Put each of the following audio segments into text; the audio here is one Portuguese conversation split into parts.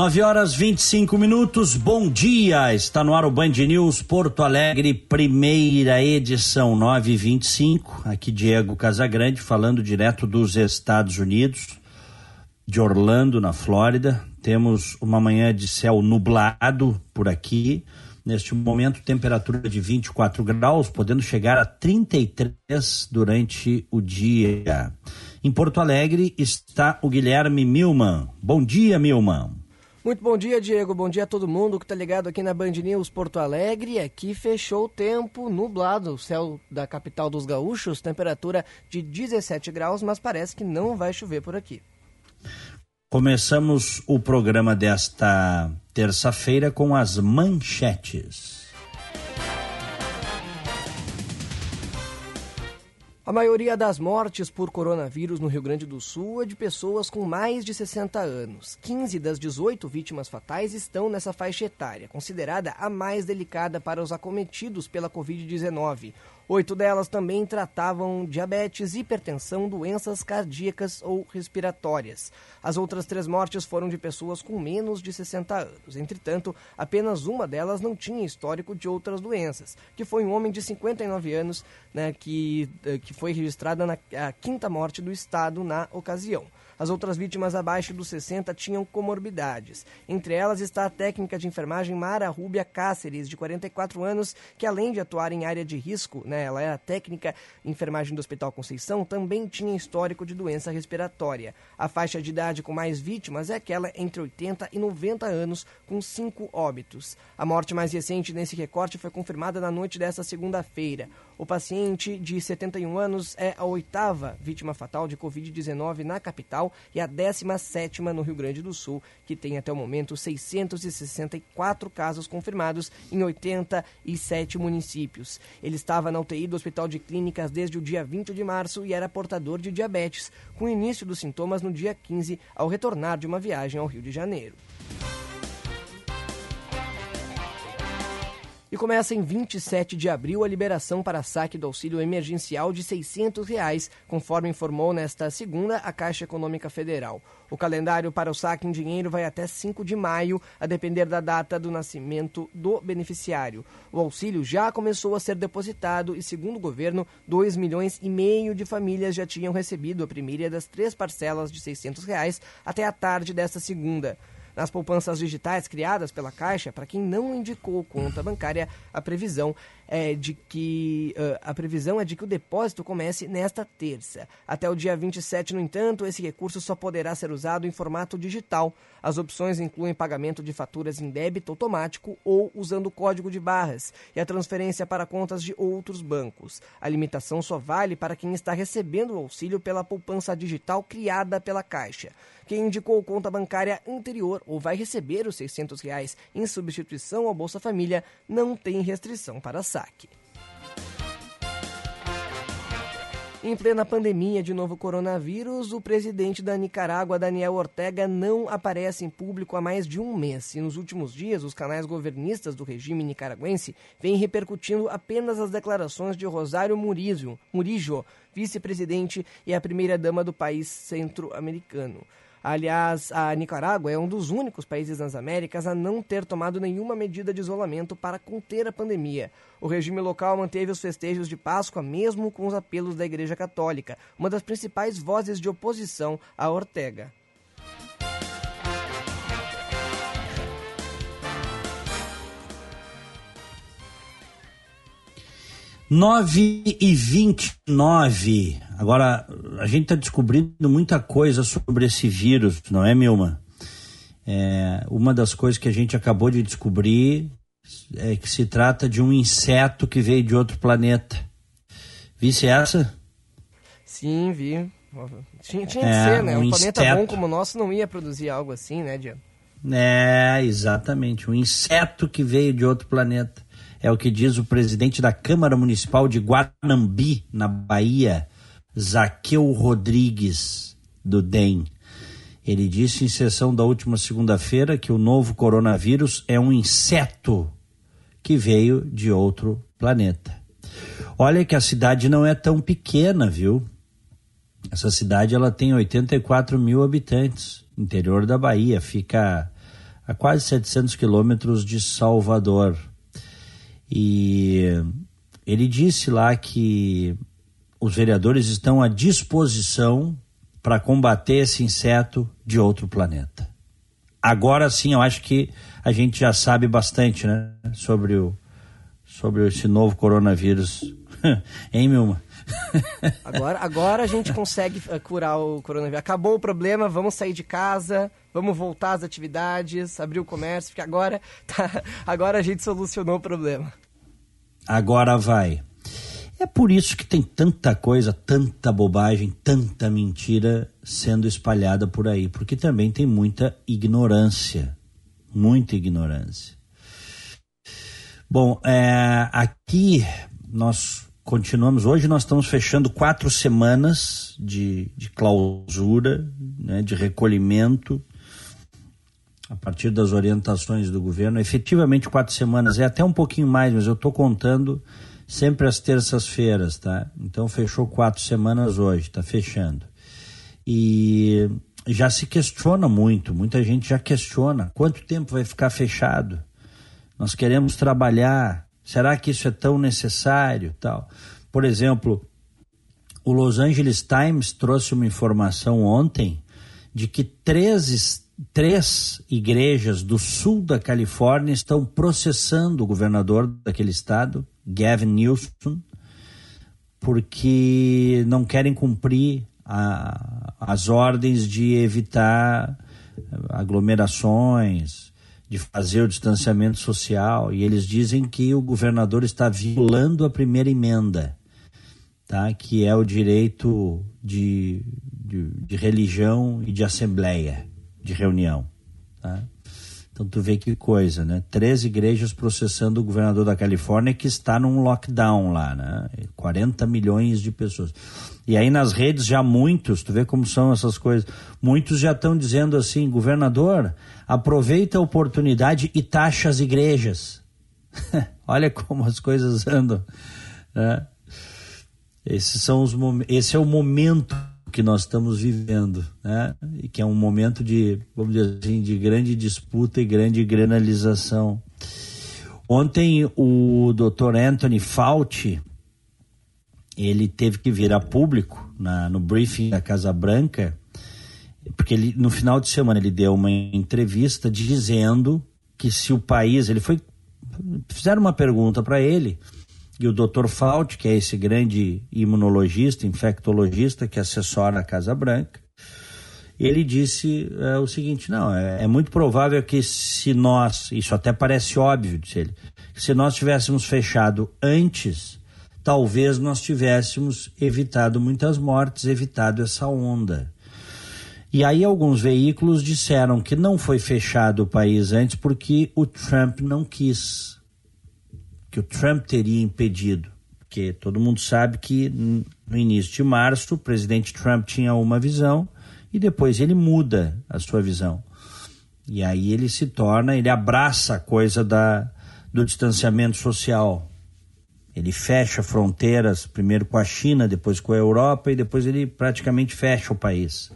9 horas 25 minutos, bom dia! Está no ar o Band News Porto Alegre, primeira edição 925. Aqui Diego Casagrande falando direto dos Estados Unidos, de Orlando, na Flórida. Temos uma manhã de céu nublado por aqui. Neste momento, temperatura de 24 graus, podendo chegar a 33 durante o dia. Em Porto Alegre está o Guilherme Milman. Bom dia, Milman. Muito bom dia, Diego. Bom dia a todo mundo que está ligado aqui na Band News Porto Alegre. Aqui fechou o tempo nublado, o céu da capital dos gaúchos, temperatura de 17 graus, mas parece que não vai chover por aqui. Começamos o programa desta terça-feira com as manchetes. A maioria das mortes por coronavírus no Rio Grande do Sul é de pessoas com mais de 60 anos. 15 das 18 vítimas fatais estão nessa faixa etária, considerada a mais delicada para os acometidos pela Covid-19. Oito delas também tratavam diabetes, hipertensão, doenças cardíacas ou respiratórias. As outras três mortes foram de pessoas com menos de 60 anos. Entretanto, apenas uma delas não tinha histórico de outras doenças, que foi um homem de 59 anos, né, que, eh, que foi registrada na quinta morte do estado na ocasião. As outras vítimas abaixo dos 60 tinham comorbidades. Entre elas está a técnica de enfermagem Mara Rúbia Cáceres, de 44 anos, que além de atuar em área de risco, né, ela era técnica de enfermagem do Hospital Conceição, também tinha histórico de doença respiratória. A faixa de idade com mais vítimas é aquela entre 80 e 90 anos, com cinco óbitos. A morte mais recente nesse recorte foi confirmada na noite desta segunda-feira. O paciente de 71 anos é a oitava vítima fatal de Covid-19 na capital e a 17 no Rio Grande do Sul, que tem até o momento 664 casos confirmados em 87 municípios. Ele estava na UTI do Hospital de Clínicas desde o dia 20 de março e era portador de diabetes, com início dos sintomas no dia 15, ao retornar de uma viagem ao Rio de Janeiro. E começa em 27 de abril a liberação para saque do auxílio emergencial de 600 reais, conforme informou nesta segunda a Caixa Econômica Federal. O calendário para o saque em dinheiro vai até 5 de maio, a depender da data do nascimento do beneficiário. O auxílio já começou a ser depositado e, segundo o governo, 2 milhões e meio de famílias já tinham recebido a primeira das três parcelas de 600 reais até a tarde desta segunda. Nas poupanças digitais criadas pela Caixa, para quem não indicou conta bancária, a previsão é de que uh, a previsão é de que o depósito comece nesta terça. Até o dia 27, no entanto, esse recurso só poderá ser usado em formato digital. As opções incluem pagamento de faturas em débito automático ou usando o código de barras e a transferência para contas de outros bancos. A limitação só vale para quem está recebendo o auxílio pela poupança digital criada pela Caixa. Quem indicou conta bancária anterior ou vai receber os 600 reais em substituição ao Bolsa Família não tem restrição para saque. Em plena pandemia de novo coronavírus, o presidente da Nicarágua, Daniel Ortega, não aparece em público há mais de um mês. E nos últimos dias, os canais governistas do regime nicaragüense vêm repercutindo apenas as declarações de Rosário Murillo vice-presidente e a primeira-dama do país centro-americano. Aliás, a Nicarágua é um dos únicos países nas Américas a não ter tomado nenhuma medida de isolamento para conter a pandemia. O regime local manteve os festejos de Páscoa mesmo com os apelos da Igreja Católica, uma das principais vozes de oposição a Ortega. 9 e 29. Agora, a gente está descobrindo muita coisa sobre esse vírus, não é, Milma? É, uma das coisas que a gente acabou de descobrir é que se trata de um inseto que veio de outro planeta. Visse essa? Sim, vi. Tinha, tinha é, que ser, né? Um, um planeta bom como o nosso não ia produzir algo assim, né, Diego? É, exatamente. Um inseto que veio de outro planeta. É o que diz o presidente da Câmara Municipal de Guanambi, na Bahia, Zaqueu Rodrigues, do DEM. Ele disse em sessão da última segunda-feira que o novo coronavírus é um inseto que veio de outro planeta. Olha que a cidade não é tão pequena, viu? Essa cidade ela tem 84 mil habitantes, interior da Bahia, fica a quase 700 quilômetros de Salvador. E ele disse lá que os vereadores estão à disposição para combater esse inseto de outro planeta. Agora sim, eu acho que a gente já sabe bastante, né, sobre o sobre esse novo coronavírus. hein, Milma? agora, agora a gente consegue eh, curar o coronavírus. Acabou o problema, vamos sair de casa, vamos voltar às atividades, abrir o comércio, porque agora, tá, agora a gente solucionou o problema. Agora vai. É por isso que tem tanta coisa, tanta bobagem, tanta mentira sendo espalhada por aí, porque também tem muita ignorância. Muita ignorância. Bom, é, aqui nós continuamos. Hoje nós estamos fechando quatro semanas de, de clausura, né, de recolhimento, a partir das orientações do governo. Efetivamente, quatro semanas, é até um pouquinho mais, mas eu estou contando sempre às terças-feiras, tá? Então fechou quatro semanas hoje, está fechando. E já se questiona muito, muita gente já questiona quanto tempo vai ficar fechado. Nós queremos trabalhar, será que isso é tão necessário, tal? Por exemplo, o Los Angeles Times trouxe uma informação ontem de que três, três igrejas do sul da Califórnia estão processando o governador daquele estado Gavin Newsom, porque não querem cumprir a, as ordens de evitar aglomerações, de fazer o distanciamento social. E eles dizem que o governador está violando a primeira emenda, tá? que é o direito de, de, de religião e de assembleia, de reunião. Tá? Então tu vê que coisa, né? Três igrejas processando o governador da Califórnia que está num lockdown lá, né? 40 milhões de pessoas. E aí nas redes já muitos, tu vê como são essas coisas, muitos já estão dizendo assim, governador, aproveita a oportunidade e taxa as igrejas. Olha como as coisas andam. Né? Esses são os, esse é o momento que nós estamos vivendo, né? E que é um momento de, vamos dizer assim, de grande disputa e grande granalização. Ontem o Dr. Anthony Fauci ele teve que vir a público na, no briefing da Casa Branca, porque ele, no final de semana ele deu uma entrevista dizendo que se o país, ele foi fizeram uma pergunta para ele e o Dr. Fauci, que é esse grande imunologista, infectologista que assessora a Casa Branca, ele disse é, o seguinte: não, é, é, muito provável que se nós, isso até parece óbvio, disse ele, se nós tivéssemos fechado antes, talvez nós tivéssemos evitado muitas mortes, evitado essa onda. E aí alguns veículos disseram que não foi fechado o país antes porque o Trump não quis que o Trump teria impedido. Porque todo mundo sabe que no início de março o presidente Trump tinha uma visão e depois ele muda a sua visão. E aí ele se torna, ele abraça a coisa da, do distanciamento social. Ele fecha fronteiras, primeiro com a China, depois com a Europa, e depois ele praticamente fecha o país.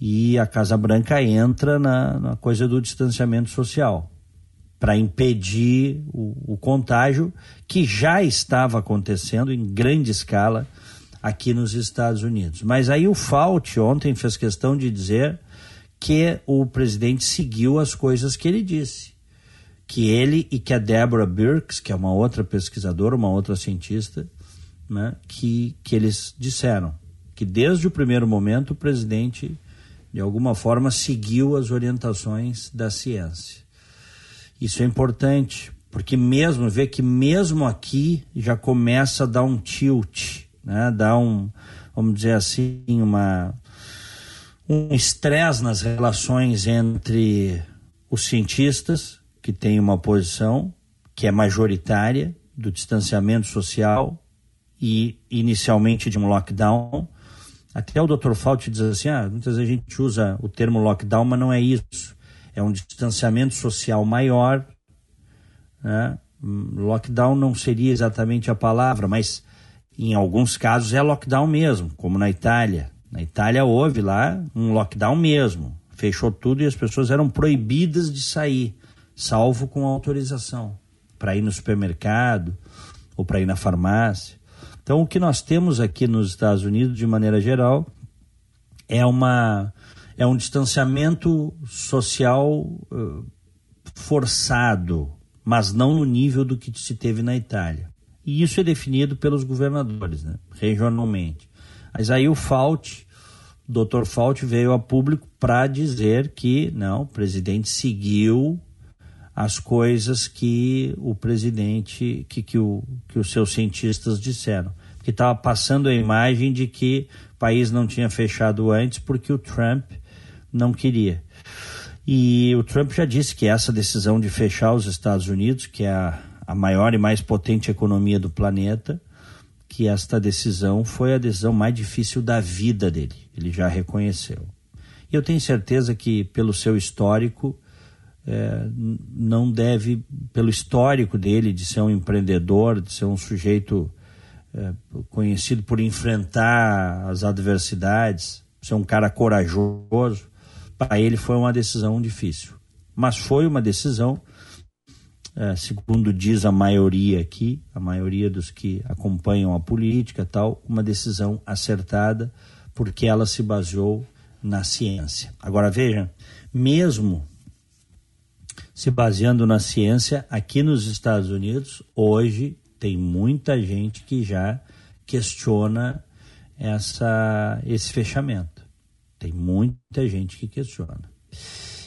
E a Casa Branca entra na, na coisa do distanciamento social para impedir o, o contágio que já estava acontecendo em grande escala aqui nos Estados Unidos. Mas aí o Fauci ontem fez questão de dizer que o presidente seguiu as coisas que ele disse. Que ele e que a Deborah Birx, que é uma outra pesquisadora, uma outra cientista, né, que, que eles disseram que desde o primeiro momento o presidente, de alguma forma, seguiu as orientações da ciência. Isso é importante, porque mesmo, vê que mesmo aqui já começa a dar um tilt, né? Dá um, vamos dizer assim, uma um estresse nas relações entre os cientistas, que têm uma posição, que é majoritária, do distanciamento social e inicialmente de um lockdown. Até o Dr. Fauci diz assim: ah, muitas vezes a gente usa o termo lockdown, mas não é isso. É um distanciamento social maior. Né? Lockdown não seria exatamente a palavra, mas em alguns casos é lockdown mesmo, como na Itália. Na Itália houve lá um lockdown mesmo. Fechou tudo e as pessoas eram proibidas de sair, salvo com autorização, para ir no supermercado ou para ir na farmácia. Então, o que nós temos aqui nos Estados Unidos, de maneira geral, é, uma, é um distanciamento social uh, forçado, mas não no nível do que se teve na Itália. E isso é definido pelos governadores, né, regionalmente. Mas aí o Fauci, doutor Fauci veio a público para dizer que, não, o presidente seguiu as coisas que o presidente, que, que, o, que os seus cientistas disseram. Que estava passando a imagem de que o país não tinha fechado antes porque o Trump não queria. E o Trump já disse que essa decisão de fechar os Estados Unidos, que é a, a maior e mais potente economia do planeta, que esta decisão foi a decisão mais difícil da vida dele. Ele já reconheceu. E eu tenho certeza que, pelo seu histórico, é, não deve, pelo histórico dele de ser um empreendedor, de ser um sujeito é, conhecido por enfrentar as adversidades, ser um cara corajoso, para ele foi uma decisão difícil. Mas foi uma decisão, é, segundo diz a maioria aqui, a maioria dos que acompanham a política tal, uma decisão acertada, porque ela se baseou na ciência. Agora veja, mesmo se baseando na ciência, aqui nos Estados Unidos, hoje tem muita gente que já questiona essa, esse fechamento. Tem muita gente que questiona.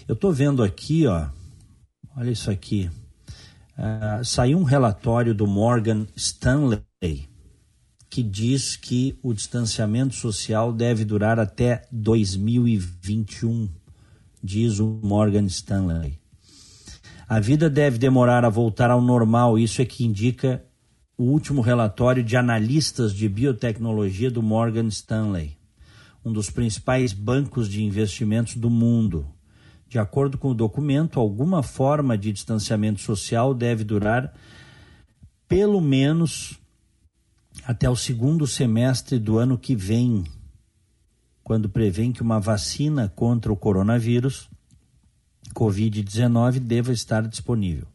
Eu estou vendo aqui, ó, olha isso aqui. Uh, saiu um relatório do Morgan Stanley que diz que o distanciamento social deve durar até 2021, diz o Morgan Stanley. A vida deve demorar a voltar ao normal, isso é que indica o último relatório de analistas de biotecnologia do Morgan Stanley um dos principais bancos de investimentos do mundo. De acordo com o documento, alguma forma de distanciamento social deve durar pelo menos até o segundo semestre do ano que vem, quando prevêem que uma vacina contra o coronavírus, Covid-19, deva estar disponível.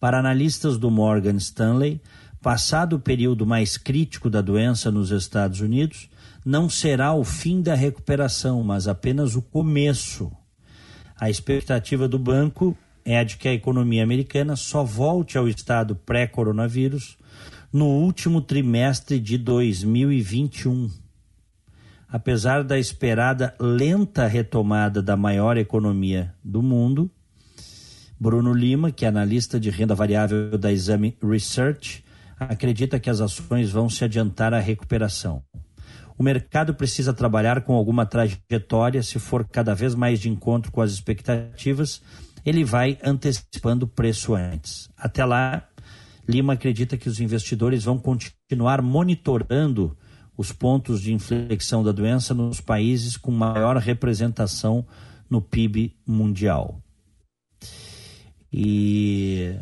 Para analistas do Morgan Stanley, passado o período mais crítico da doença nos Estados Unidos, não será o fim da recuperação, mas apenas o começo. A expectativa do banco é a de que a economia americana só volte ao estado pré-coronavírus no último trimestre de 2021. Apesar da esperada lenta retomada da maior economia do mundo, Bruno Lima, que é analista de renda variável da Exame Research, acredita que as ações vão se adiantar à recuperação. O mercado precisa trabalhar com alguma trajetória, se for cada vez mais de encontro com as expectativas, ele vai antecipando o preço antes. Até lá, Lima acredita que os investidores vão continuar monitorando os pontos de inflexão da doença nos países com maior representação no PIB mundial. E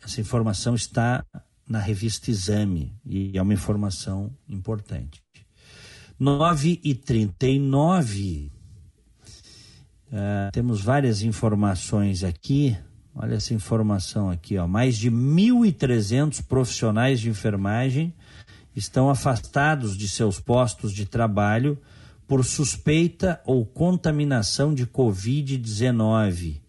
essa informação está na revista Exame e é uma informação importante. 9 e 39. Uh, é, temos várias informações aqui. Olha essa informação aqui, ó. Mais de 1.300 profissionais de enfermagem estão afastados de seus postos de trabalho por suspeita ou contaminação de Covid-19.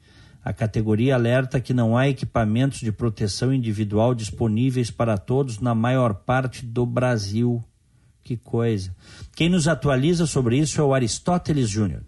A categoria alerta que não há equipamentos de proteção individual disponíveis para todos na maior parte do Brasil. Que coisa. Quem nos atualiza sobre isso é o Aristóteles Júnior.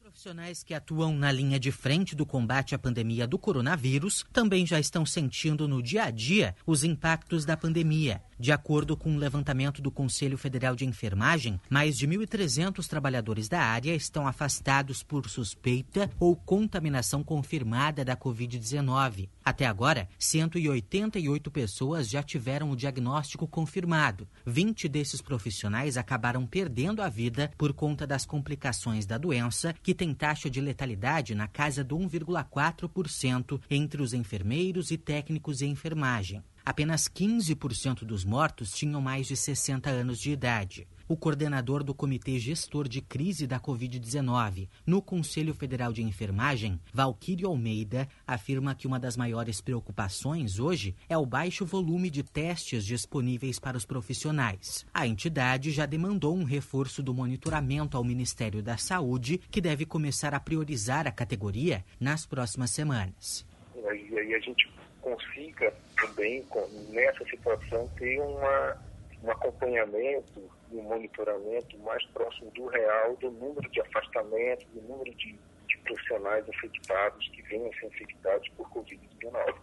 Profissionais que atuam na linha de frente do combate à pandemia do coronavírus também já estão sentindo no dia a dia os impactos da pandemia. De acordo com o um levantamento do Conselho Federal de Enfermagem, mais de 1.300 trabalhadores da área estão afastados por suspeita ou contaminação confirmada da Covid-19. Até agora, 188 pessoas já tiveram o diagnóstico confirmado. 20 desses profissionais acabaram perdendo a vida por conta das complicações da doença, que tem taxa de letalidade na casa do 1,4% entre os enfermeiros e técnicos em enfermagem. Apenas 15% dos mortos tinham mais de 60 anos de idade. O coordenador do Comitê Gestor de Crise da Covid-19 no Conselho Federal de Enfermagem, Valquírio Almeida, afirma que uma das maiores preocupações hoje é o baixo volume de testes disponíveis para os profissionais. A entidade já demandou um reforço do monitoramento ao Ministério da Saúde, que deve começar a priorizar a categoria nas próximas semanas. E aí a gente consiga também, nessa situação, ter uma, um acompanhamento e um monitoramento mais próximo do real, do número de afastamentos, do número de, de profissionais infectados que venham a ser infectados por Covid-19.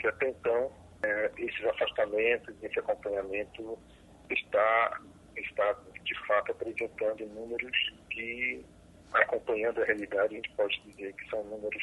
Que até então, é, esses afastamentos, esse acompanhamento está, está de fato apresentando números que, acompanhando a realidade, a gente pode dizer que são números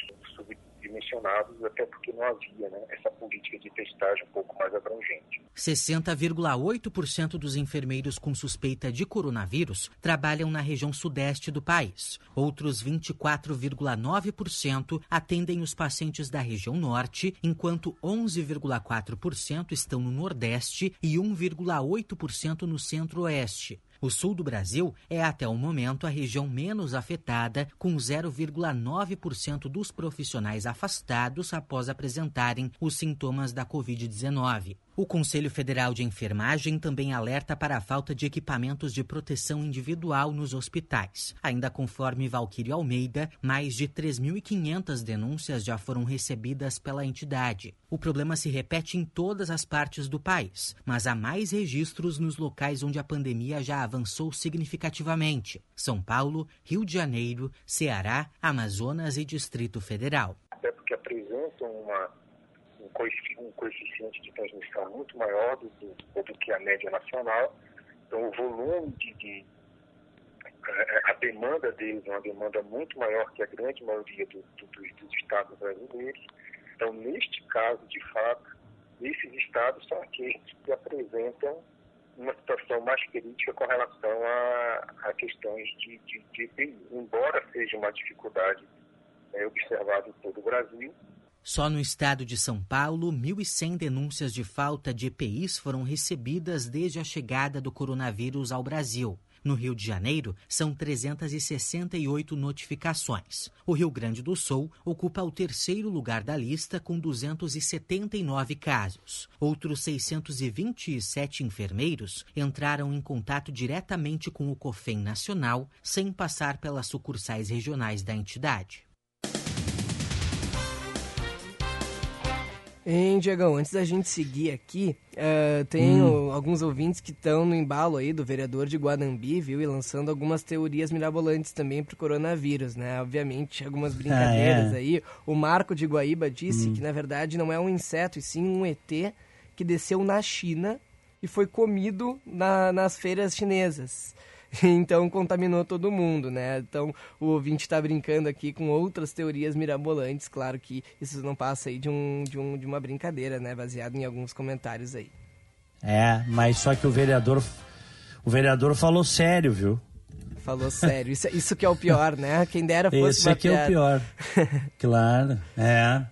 subdimensionados, até porque não havia né, essa política de testagem um pouco mais abrangente. 60,8% dos enfermeiros com suspeita de coronavírus trabalham na região sudeste do país. Outros 24,9% atendem os pacientes da região norte, enquanto 11,4% estão no nordeste e 1,8% no centro-oeste. O sul do Brasil é, até o momento, a região menos afetada, com 0,9% dos profissionais afastados após apresentarem os sintomas da Covid-19. O Conselho Federal de Enfermagem também alerta para a falta de equipamentos de proteção individual nos hospitais. Ainda conforme Valquírio Almeida, mais de 3.500 denúncias já foram recebidas pela entidade. O problema se repete em todas as partes do país, mas há mais registros nos locais onde a pandemia já avançou significativamente: São Paulo, Rio de Janeiro, Ceará, Amazonas e Distrito Federal. Até porque apresentam uma um coeficiente de transmissão muito maior do, do, do que a média nacional. Então, o volume de, de é, a demanda deles é uma demanda muito maior que a grande maioria do, do, dos estados brasileiros. Então, neste caso, de fato, esses estados são aqueles que apresentam uma situação mais crítica com relação a, a questões de, de, de. Embora seja uma dificuldade é, observada em todo o Brasil, só no estado de São Paulo, 1.100 denúncias de falta de EPIs foram recebidas desde a chegada do coronavírus ao Brasil. No Rio de Janeiro, são 368 notificações. O Rio Grande do Sul ocupa o terceiro lugar da lista, com 279 casos. Outros 627 enfermeiros entraram em contato diretamente com o COFEM Nacional, sem passar pelas sucursais regionais da entidade. Hein, Diegão, antes da gente seguir aqui, uh, tem hum. alguns ouvintes que estão no embalo aí do vereador de Guanambi, viu? E lançando algumas teorias mirabolantes também pro coronavírus, né? Obviamente, algumas brincadeiras ah, é. aí. O Marco de Guaíba disse hum. que, na verdade, não é um inseto, e sim um ET que desceu na China e foi comido na, nas feiras chinesas. então contaminou todo mundo, né? Então o ouvinte está brincando aqui com outras teorias mirabolantes, claro que isso não passa aí de, um, de, um, de uma brincadeira, né? Baseado em alguns comentários aí. É, mas só que o vereador, o vereador falou sério, viu? Falou sério. Isso, isso que é o pior, né? Quem dera fosse Esse aqui é o pior. claro, é.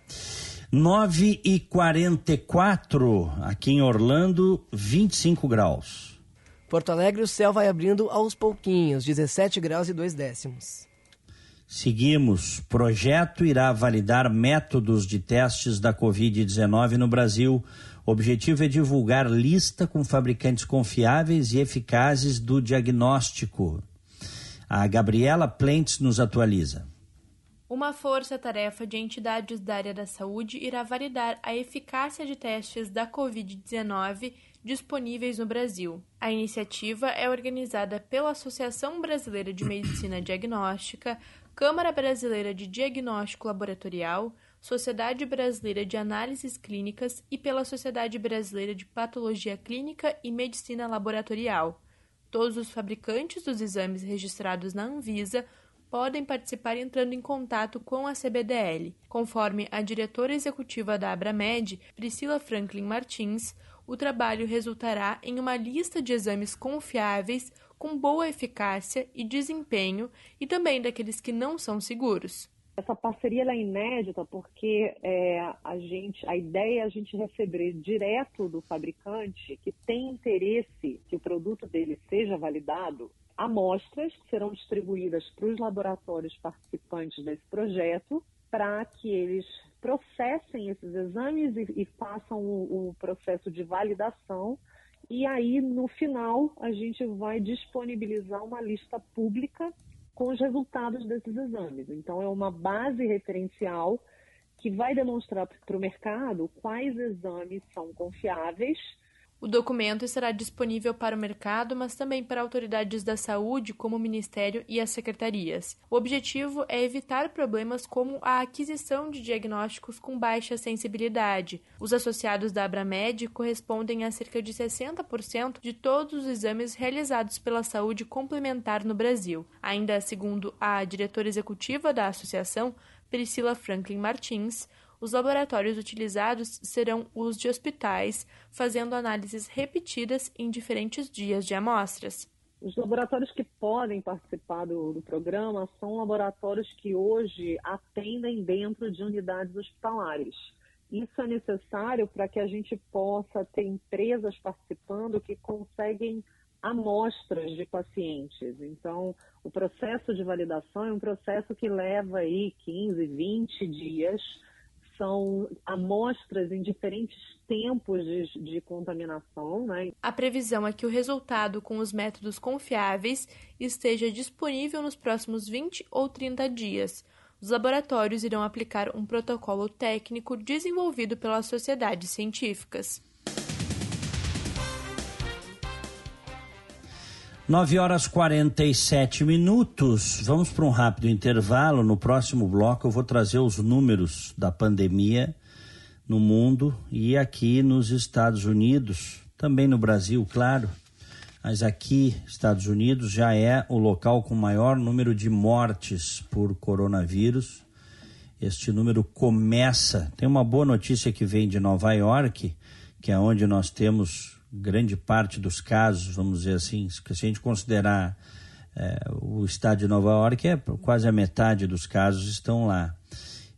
9 e 44 aqui em Orlando, 25 graus. Porto Alegre, o céu vai abrindo aos pouquinhos, 17 graus e 2 décimos. Seguimos. Projeto irá validar métodos de testes da Covid-19 no Brasil. O objetivo é divulgar lista com fabricantes confiáveis e eficazes do diagnóstico. A Gabriela Plentes nos atualiza. Uma força-tarefa de entidades da área da saúde irá validar a eficácia de testes da Covid-19 disponíveis no Brasil. A iniciativa é organizada pela Associação Brasileira de Medicina Diagnóstica, Câmara Brasileira de Diagnóstico Laboratorial, Sociedade Brasileira de Análises Clínicas e pela Sociedade Brasileira de Patologia Clínica e Medicina Laboratorial. Todos os fabricantes dos exames registrados na Anvisa podem participar entrando em contato com a CBDL. Conforme a diretora executiva da Abramed, Priscila Franklin Martins, o trabalho resultará em uma lista de exames confiáveis, com boa eficácia e desempenho, e também daqueles que não são seguros. Essa parceria é inédita porque é, a, gente, a ideia é a gente receber direto do fabricante que tem interesse que o produto dele seja validado amostras que serão distribuídas para os laboratórios participantes desse projeto para que eles processem esses exames e, e façam o, o processo de validação e aí, no final, a gente vai disponibilizar uma lista pública com os resultados desses exames. Então, é uma base referencial que vai demonstrar para o mercado quais exames são confiáveis o documento estará disponível para o mercado, mas também para autoridades da saúde, como o Ministério e as secretarias. O objetivo é evitar problemas como a aquisição de diagnósticos com baixa sensibilidade. Os associados da Abramed correspondem a cerca de 60% de todos os exames realizados pela saúde complementar no Brasil. Ainda segundo a diretora executiva da associação, Priscila Franklin Martins, os laboratórios utilizados serão os de hospitais, fazendo análises repetidas em diferentes dias de amostras. Os laboratórios que podem participar do, do, programa são laboratórios que hoje atendem dentro de unidades hospitalares. Isso é necessário para que a gente possa ter empresas participando que conseguem amostras de pacientes. Então, o processo de validação é um processo que leva aí 15, 20 dias são amostras em diferentes tempos de, de, contaminação. Né? A previsão é que o resultado com os métodos confiáveis esteja disponível nos próximos 20 ou 30 dias. Os laboratórios irão aplicar um protocolo técnico desenvolvido pelas sociedades científicas. 9 horas 47 minutos. Vamos para um rápido intervalo. No próximo bloco eu vou trazer os números da pandemia no mundo e aqui nos Estados Unidos, também no Brasil, claro. Mas aqui, Estados Unidos, já é o local com maior número de mortes por coronavírus. Este número começa. Tem uma boa notícia que vem de Nova York, que é onde nós temos grande parte dos casos, vamos dizer assim, se a gente considerar é, o estado de Nova York, é quase a metade dos casos estão lá.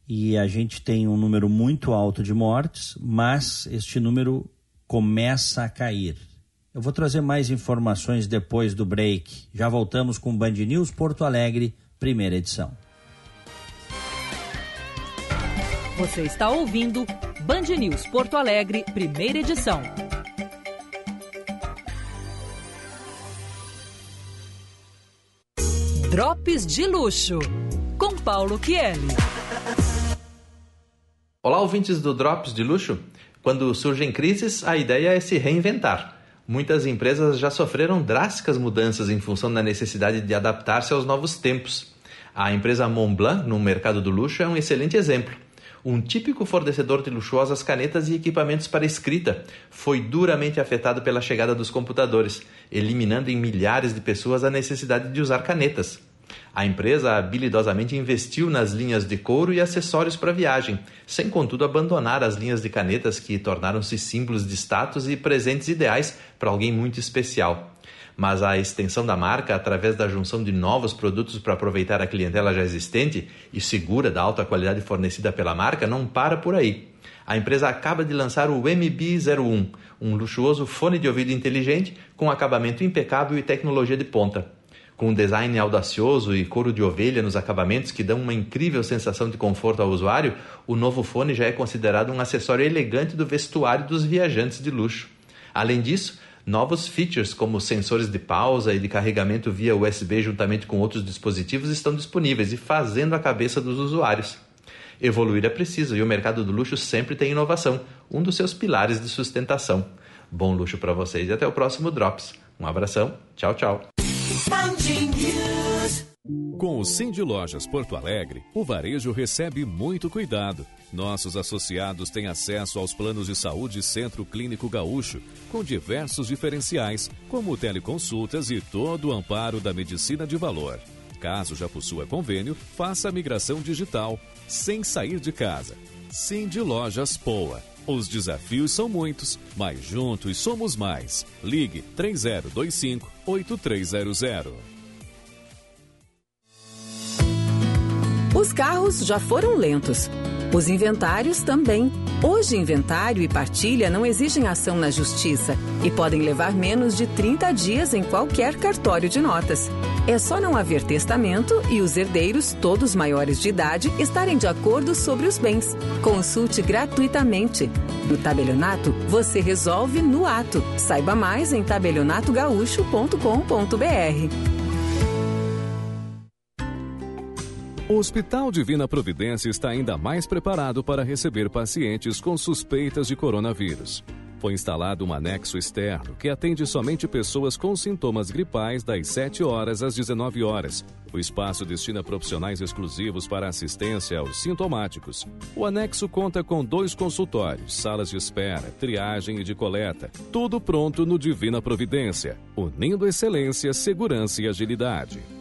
E a gente tem um número muito alto de mortes, mas este número começa a cair. Eu vou trazer mais informações depois do break. Já voltamos com Band News Porto Alegre, primeira edição. Você está ouvindo Band News Porto Alegre, primeira edição. Drops de Luxo, com Paulo Kieli. Olá, ouvintes do Drops de Luxo. Quando surgem crises, a ideia é se reinventar. Muitas empresas já sofreram drásticas mudanças em função da necessidade de adaptar-se aos novos tempos. A empresa Montblanc, no mercado do luxo, é um excelente exemplo. Um típico fornecedor de luxuosas canetas e equipamentos para escrita foi duramente afetado pela chegada dos computadores, eliminando em milhares de pessoas a necessidade de usar canetas. A empresa habilidosamente investiu nas linhas de couro e acessórios para viagem, sem contudo abandonar as linhas de canetas que tornaram-se símbolos de status e presentes ideais para alguém muito especial. Mas a extensão da marca através da junção de novos produtos para aproveitar a clientela já existente e segura da alta qualidade fornecida pela marca não para por aí. A empresa acaba de lançar o MB01, um luxuoso fone de ouvido inteligente com acabamento impecável e tecnologia de ponta. Com um design audacioso e couro de ovelha nos acabamentos que dão uma incrível sensação de conforto ao usuário, o novo fone já é considerado um acessório elegante do vestuário dos viajantes de luxo. Além disso, novos features como sensores de pausa e de carregamento via USB juntamente com outros dispositivos estão disponíveis e fazendo a cabeça dos usuários. Evoluir é preciso e o mercado do luxo sempre tem inovação, um dos seus pilares de sustentação. Bom luxo para vocês e até o próximo Drops. Um abração, tchau, tchau. Com o Cindy Lojas Porto Alegre, o varejo recebe muito cuidado. Nossos associados têm acesso aos planos de saúde Centro Clínico Gaúcho, com diversos diferenciais, como teleconsultas e todo o amparo da medicina de valor. Caso já possua convênio, faça a migração digital, sem sair de casa. Cindy Lojas Poa. Os desafios são muitos, mas juntos somos mais. Ligue 3025 8300. Os carros já foram lentos. Os inventários também. Hoje, inventário e partilha não exigem ação na justiça e podem levar menos de 30 dias em qualquer cartório de notas. É só não haver testamento e os herdeiros, todos maiores de idade, estarem de acordo sobre os bens. Consulte gratuitamente. No tabelionato, você resolve no ato. Saiba mais em tabelionatogaúcho.com.br. O Hospital Divina Providência está ainda mais preparado para receber pacientes com suspeitas de coronavírus. Foi instalado um anexo externo que atende somente pessoas com sintomas gripais das 7 horas às 19 horas. O espaço destina profissionais exclusivos para assistência aos sintomáticos. O anexo conta com dois consultórios, salas de espera, triagem e de coleta. Tudo pronto no Divina Providência, unindo excelência, segurança e agilidade.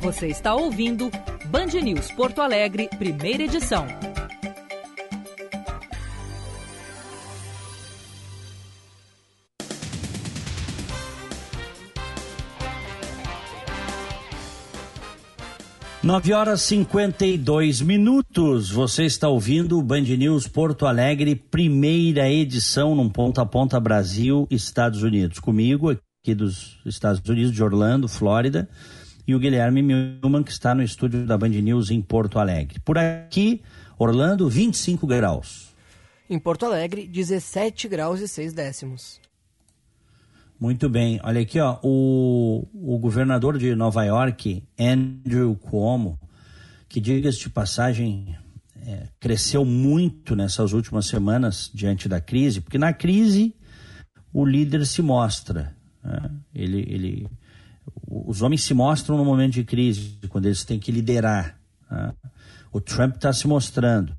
Você está ouvindo Band News Porto Alegre, primeira edição. Nove horas cinquenta e dois minutos. Você está ouvindo o Band News Porto Alegre, primeira edição, num ponta a ponta Brasil, Estados Unidos. Comigo, aqui dos Estados Unidos, de Orlando, Flórida e o Guilherme Milman, que está no estúdio da Band News em Porto Alegre. Por aqui, Orlando, 25 graus. Em Porto Alegre, 17 graus e 6 décimos. Muito bem. Olha aqui, ó, o, o governador de Nova York, Andrew Cuomo, que diga-se de passagem, é, cresceu muito nessas últimas semanas diante da crise, porque na crise o líder se mostra. Né? Ele, ele os homens se mostram no momento de crise, quando eles têm que liderar. Né? O Trump está se mostrando,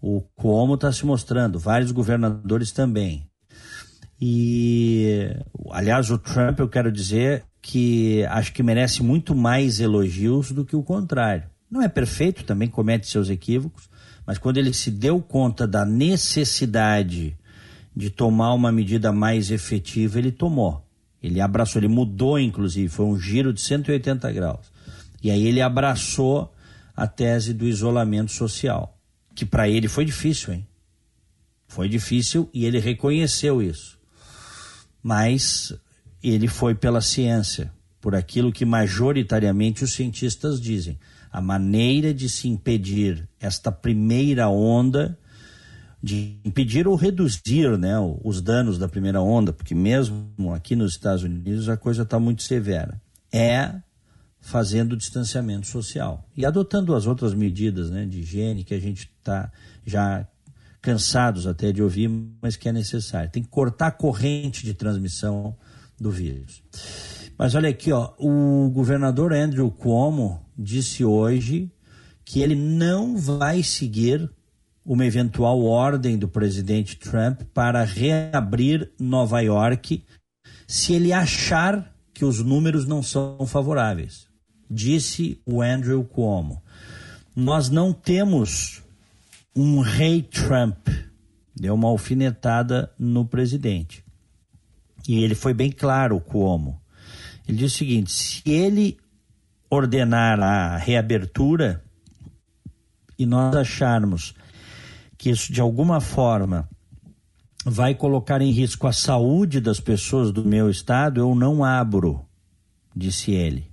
o Cuomo está se mostrando, vários governadores também. E, aliás, o Trump, eu quero dizer que acho que merece muito mais elogios do que o contrário. Não é perfeito, também comete seus equívocos, mas quando ele se deu conta da necessidade de tomar uma medida mais efetiva, ele tomou. Ele abraçou, ele mudou, inclusive, foi um giro de 180 graus. E aí ele abraçou a tese do isolamento social, que para ele foi difícil, hein? Foi difícil e ele reconheceu isso. Mas ele foi pela ciência, por aquilo que majoritariamente os cientistas dizem. A maneira de se impedir esta primeira onda de impedir ou reduzir né, os danos da primeira onda, porque mesmo aqui nos Estados Unidos a coisa está muito severa, é fazendo distanciamento social e adotando as outras medidas né, de higiene que a gente está já cansados até de ouvir, mas que é necessário. Tem que cortar a corrente de transmissão do vírus. Mas olha aqui, ó, o governador Andrew Cuomo disse hoje que ele não vai seguir uma eventual ordem do presidente Trump para reabrir Nova York se ele achar que os números não são favoráveis. Disse o Andrew Cuomo. Nós não temos um rei Trump. Deu uma alfinetada no presidente. E ele foi bem claro, Cuomo. Ele disse o seguinte: se ele ordenar a reabertura e nós acharmos que isso de alguma forma vai colocar em risco a saúde das pessoas do meu estado, eu não abro, disse ele.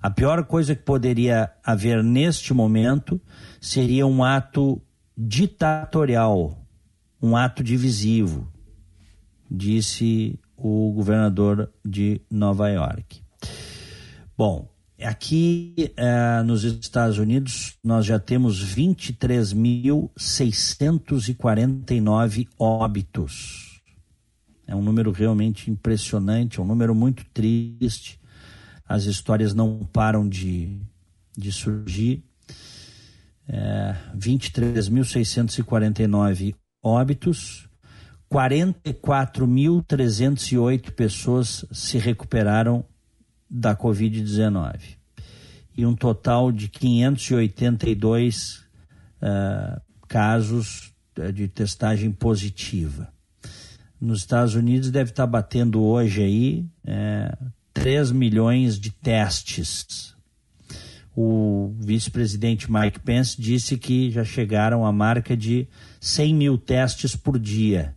A pior coisa que poderia haver neste momento seria um ato ditatorial, um ato divisivo, disse o governador de Nova York. Bom, aqui eh, nos Estados Unidos nós já temos 23.649 óbitos. É um número realmente impressionante, é um número muito triste. As histórias não param de, de surgir. É, 23.649 óbitos, 44.308 pessoas se recuperaram da Covid-19 e um total de 582 uh, eh, casos eh, de testagem positiva. Nos Estados Unidos deve estar batendo hoje aí é, 3 milhões de testes. O vice-presidente Mike Pence disse que já chegaram à marca de 100 mil testes por dia.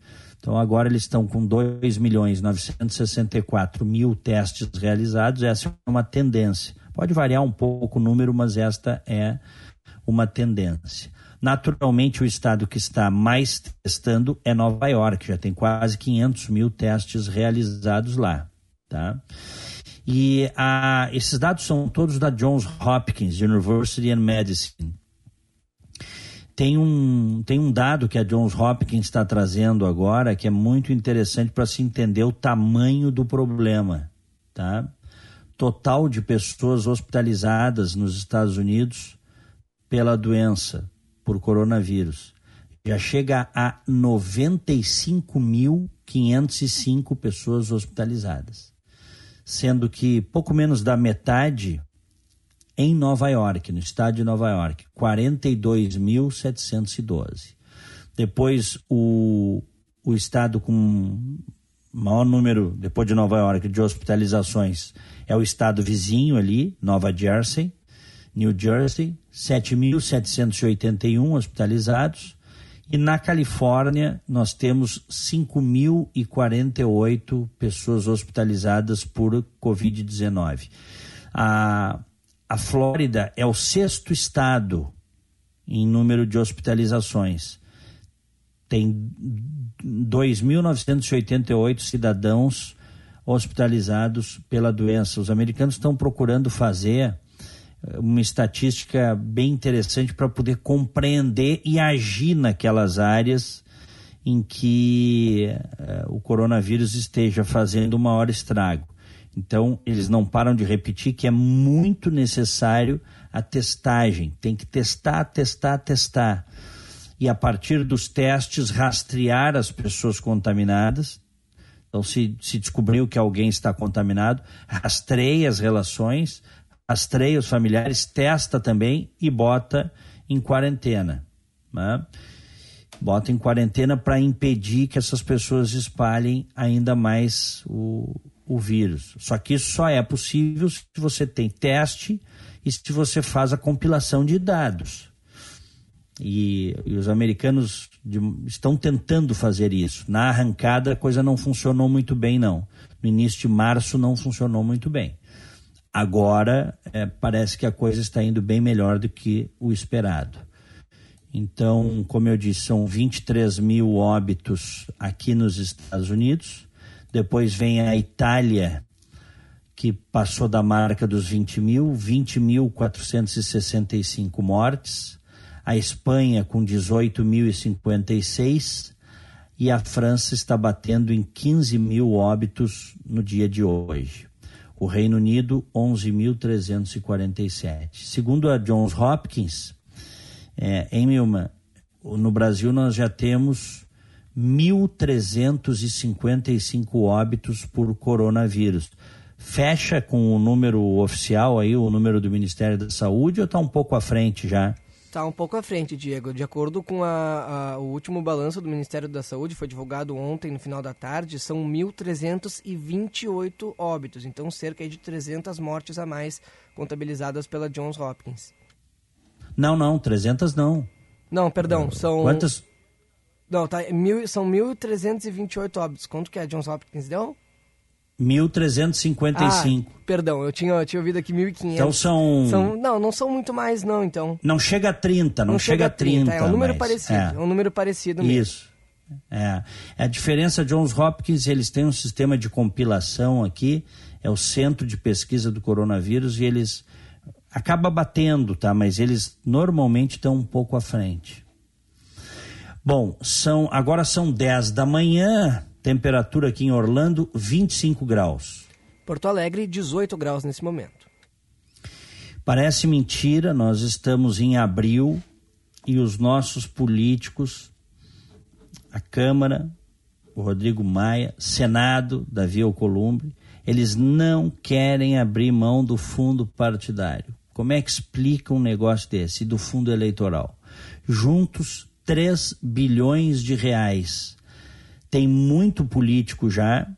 Então agora eles estão com 2 milhões 964 mil testes realizados. Essa é uma tendência. Pode variar um pouco o número, mas esta é uma tendência. Naturalmente, o estado que está mais testando é Nova York, já tem quase 500 mil testes realizados lá. Tá? E a, esses dados são todos da Johns Hopkins University and Medicine tem um, tem um dado que a Johns Hopkins está trazendo agora que é muito interessante para se entender o tamanho do problema. Tá? Total de pessoas hospitalizadas nos Estados Unidos pela doença, por coronavírus, já chega a 95.505 pessoas hospitalizadas. Sendo que pouco menos da metade em Nova York, no estado de Nova York, 42.712. Depois, o, o estado com maior número, depois de Nova York, de hospitalizações é o estado vizinho ali, Nova Jersey, New Jersey, 7.781 hospitalizados. E na Califórnia, nós temos 5.048 pessoas hospitalizadas por Covid-19. A a Flórida é o sexto estado em número de hospitalizações. Tem 2.988 cidadãos hospitalizados pela doença. Os americanos estão procurando fazer eh, uma estatística bem interessante para poder compreender e agir naquelas áreas em que uh, o coronavírus esteja fazendo o maior estrago. Então, eles não param de repetir que é muito necessário a testagem. Tem que testar, testar, testar. E a partir dos testes, rastrear as pessoas contaminadas. Então, se, se descobriu que alguém está contaminado, rastreia as relações, rastreia os familiares, testa também e bota em quarentena. Né? Bota em quarentena para impedir que essas pessoas espalhem ainda mais o, o vírus. Só que isso só é possível se você tem teste e se você faz a compilação de dados. E, e os americanos de, estão tentando fazer isso. Na arrancada a coisa não funcionou muito bem, não. No início de março não funcionou muito bem. Agora é, parece que a coisa está indo bem melhor do que o esperado. Então, como eu disse, são 23 mil óbitos aqui nos Estados Unidos depois vem a Itália, que passou da marca dos 20 mil, 20.465 mortes. A Espanha com 18.056 e a França está batendo em 15 mil óbitos no dia de hoje. O Reino Unido, 11.347. Segundo a Johns Hopkins, é, em Milma, no Brasil nós já temos 1.355 óbitos por coronavírus. Fecha com o número oficial aí, o número do Ministério da Saúde, ou está um pouco à frente já? Está um pouco à frente, Diego. De acordo com a, a, o último balanço do Ministério da Saúde, foi divulgado ontem no final da tarde, são 1.328 óbitos, então cerca de 300 mortes a mais contabilizadas pela Johns Hopkins. Não, não, 300 não. Não, perdão, são... Quantas? Não, tá, mil, são 1.328 óbitos. Quanto que a Johns Hopkins deu? 1.355. Ah, perdão, eu tinha, eu tinha ouvido aqui 1.500. Então são... são... Não, não são muito mais não, então. Não chega a 30, não, não chega, chega a 30. 30 é um número mas, parecido, é. é um número parecido mesmo. Isso. É. A diferença, Johns Hopkins, eles têm um sistema de compilação aqui, é o Centro de Pesquisa do Coronavírus, e eles acaba batendo, tá? Mas eles normalmente estão um pouco à frente. Bom, são agora são 10 da manhã, temperatura aqui em Orlando 25 graus. Porto Alegre 18 graus nesse momento. Parece mentira, nós estamos em abril e os nossos políticos a Câmara, o Rodrigo Maia, Senado, Davi Alcolumbre, eles não querem abrir mão do fundo partidário. Como é que explica um negócio desse? Do fundo eleitoral? Juntos, 3 bilhões de reais. Tem muito político já,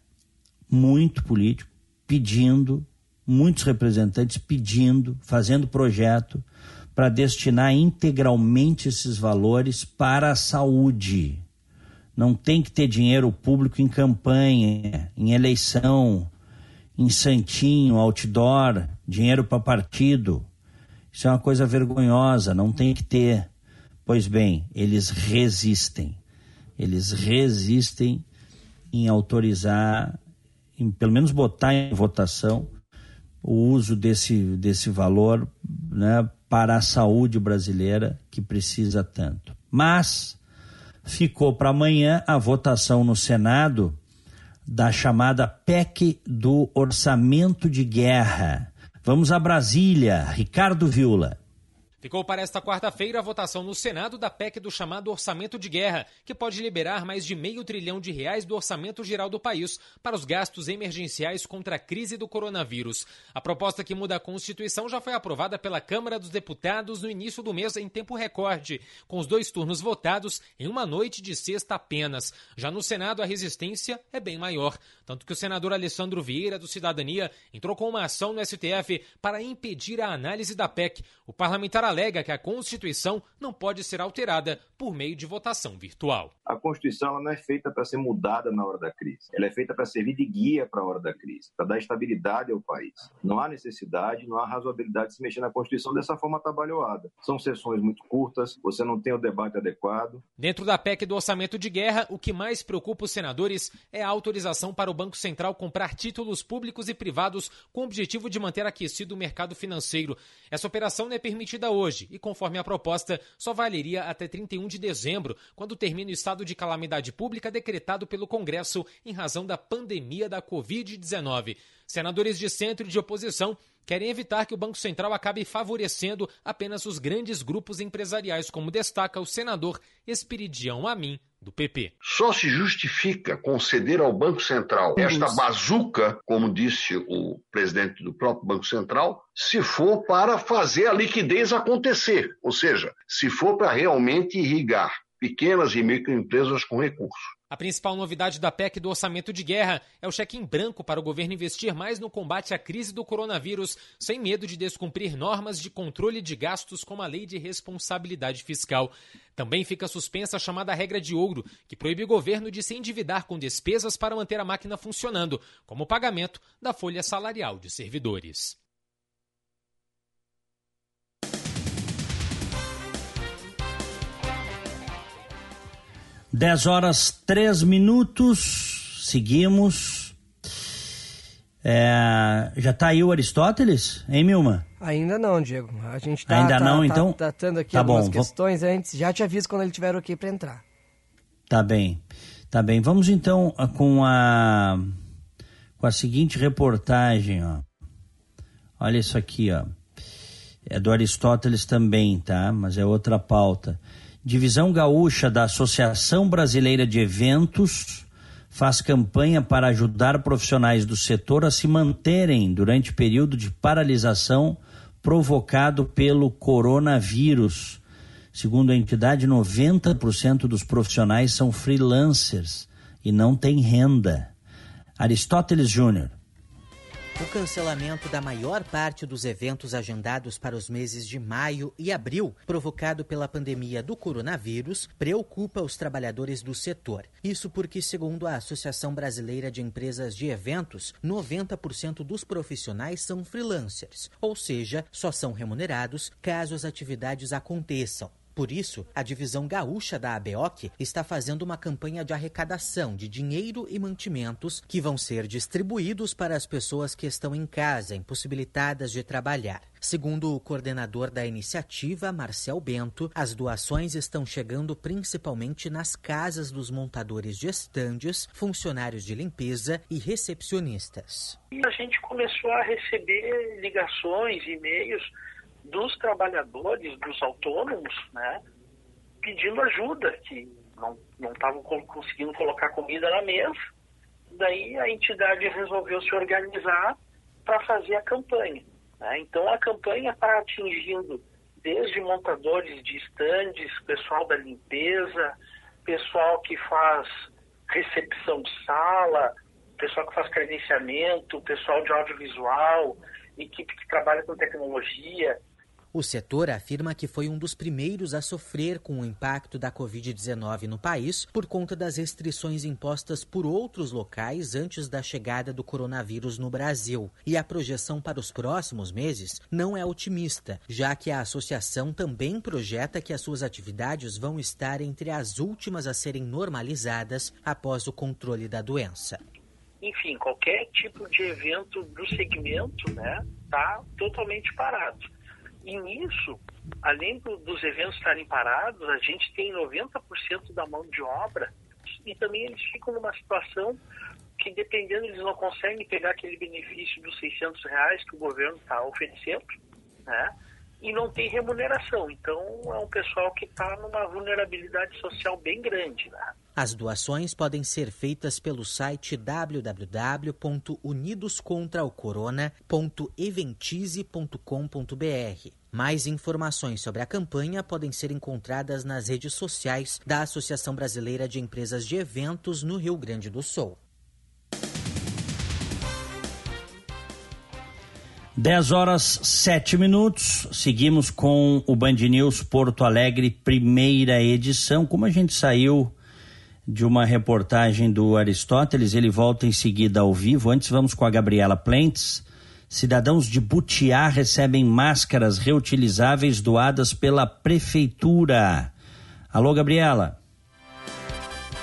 muito político, pedindo, muitos representantes pedindo, fazendo projeto para destinar integralmente esses valores para a saúde não tem que ter dinheiro público em campanha, em eleição, em santinho, outdoor, dinheiro para partido. Isso é uma coisa vergonhosa, não tem que ter. Pois bem, eles resistem. Eles resistem em autorizar, em pelo menos botar em votação o uso desse, desse valor né, para a saúde brasileira que precisa tanto. Mas ficou para amanhã a votação no Senado da chamada PEC do orçamento de guerra. Vamos a Brasília, Ricardo Viula. Ficou para esta quarta-feira a votação no Senado da PEC do chamado orçamento de guerra, que pode liberar mais de meio trilhão de reais do orçamento geral do país para os gastos emergenciais contra a crise do coronavírus. A proposta que muda a Constituição já foi aprovada pela Câmara dos Deputados no início do mês em tempo recorde, com os dois turnos votados em uma noite de sexta apenas. Já no Senado, a resistência é bem maior, tanto que o senador Alessandro Vieira, do Cidadania, entrou com uma ação no STF para impedir a análise da PEC. O parlamentar alega que a Constituição não pode ser alterada por meio de votação virtual. A Constituição não é feita para ser mudada na hora da crise. Ela é feita para servir de guia para a hora da crise, para dar estabilidade ao país. Não há necessidade, não há razoabilidade de se mexer na Constituição dessa forma atabalhoada. São sessões muito curtas, você não tem o debate adequado. Dentro da PEC do orçamento de guerra, o que mais preocupa os senadores é a autorização para o Banco Central comprar títulos públicos e privados com o objetivo de manter aquecido o mercado financeiro. Essa operação não é permitida hoje e, conforme a proposta, só valeria até 31 de dezembro, quando termina o estado de calamidade pública decretado pelo Congresso em razão da pandemia da Covid-19. Senadores de centro e de oposição querem evitar que o Banco Central acabe favorecendo apenas os grandes grupos empresariais, como destaca o senador Espiridião Amin, do PP. Só se justifica conceder ao Banco Central esta bazuca, como disse o presidente do próprio Banco Central, se for para fazer a liquidez acontecer, ou seja, se for para realmente irrigar pequenas e microempresas com recursos. A principal novidade da PEC do orçamento de guerra é o cheque em branco para o governo investir mais no combate à crise do coronavírus, sem medo de descumprir normas de controle de gastos como a lei de responsabilidade fiscal. Também fica suspensa a chamada regra de ouro, que proíbe o governo de se endividar com despesas para manter a máquina funcionando, como o pagamento da folha salarial de servidores. 10 horas 3 minutos, seguimos. É, já está aí o Aristóteles, hein, Milma? Ainda não, Diego. A gente tá, Ainda tá, não, tá, então? tratando aqui tá algumas bom, questões vou... antes. Já te aviso quando ele tiver ok para entrar. Tá bem, tá bem. Vamos então com a com a seguinte reportagem, ó. Olha isso aqui, ó. É do Aristóteles também, tá? Mas é outra pauta. Divisão Gaúcha da Associação Brasileira de Eventos faz campanha para ajudar profissionais do setor a se manterem durante período de paralisação provocado pelo coronavírus. Segundo a entidade, 90% dos profissionais são freelancers e não têm renda. Aristóteles Júnior. O cancelamento da maior parte dos eventos agendados para os meses de maio e abril, provocado pela pandemia do coronavírus, preocupa os trabalhadores do setor. Isso porque, segundo a Associação Brasileira de Empresas de Eventos, 90% dos profissionais são freelancers, ou seja, só são remunerados caso as atividades aconteçam. Por isso, a divisão gaúcha da ABOC está fazendo uma campanha de arrecadação de dinheiro e mantimentos que vão ser distribuídos para as pessoas que estão em casa, impossibilitadas de trabalhar. Segundo o coordenador da iniciativa, Marcel Bento, as doações estão chegando principalmente nas casas dos montadores de estandes, funcionários de limpeza e recepcionistas. E a gente começou a receber ligações, e-mails dos trabalhadores, dos autônomos, né, pedindo ajuda, que não estavam conseguindo colocar comida na mesa. Daí a entidade resolveu se organizar para fazer a campanha. Né? Então a campanha está atingindo desde montadores de estandes, pessoal da limpeza, pessoal que faz recepção de sala, pessoal que faz credenciamento, pessoal de audiovisual, equipe que trabalha com tecnologia, o setor afirma que foi um dos primeiros a sofrer com o impacto da Covid-19 no país por conta das restrições impostas por outros locais antes da chegada do coronavírus no Brasil. E a projeção para os próximos meses não é otimista, já que a associação também projeta que as suas atividades vão estar entre as últimas a serem normalizadas após o controle da doença enfim, qualquer tipo de evento do segmento, né, tá totalmente parado. E nisso, além do, dos eventos estarem parados, a gente tem 90% da mão de obra e também eles ficam numa situação que, dependendo, eles não conseguem pegar aquele benefício dos 600 reais que o governo está oferecendo, né? E não tem remuneração. Então, é um pessoal que está numa vulnerabilidade social bem grande, né? As doações podem ser feitas pelo site www.unidoscontraocorona.eventize.com.br. Mais informações sobre a campanha podem ser encontradas nas redes sociais da Associação Brasileira de Empresas de Eventos no Rio Grande do Sul. 10 horas 7 minutos. Seguimos com o Band News Porto Alegre, primeira edição. Como a gente saiu de uma reportagem do Aristóteles, ele volta em seguida ao vivo. Antes, vamos com a Gabriela Plentes Cidadãos de Butiá recebem máscaras reutilizáveis doadas pela Prefeitura. Alô, Gabriela.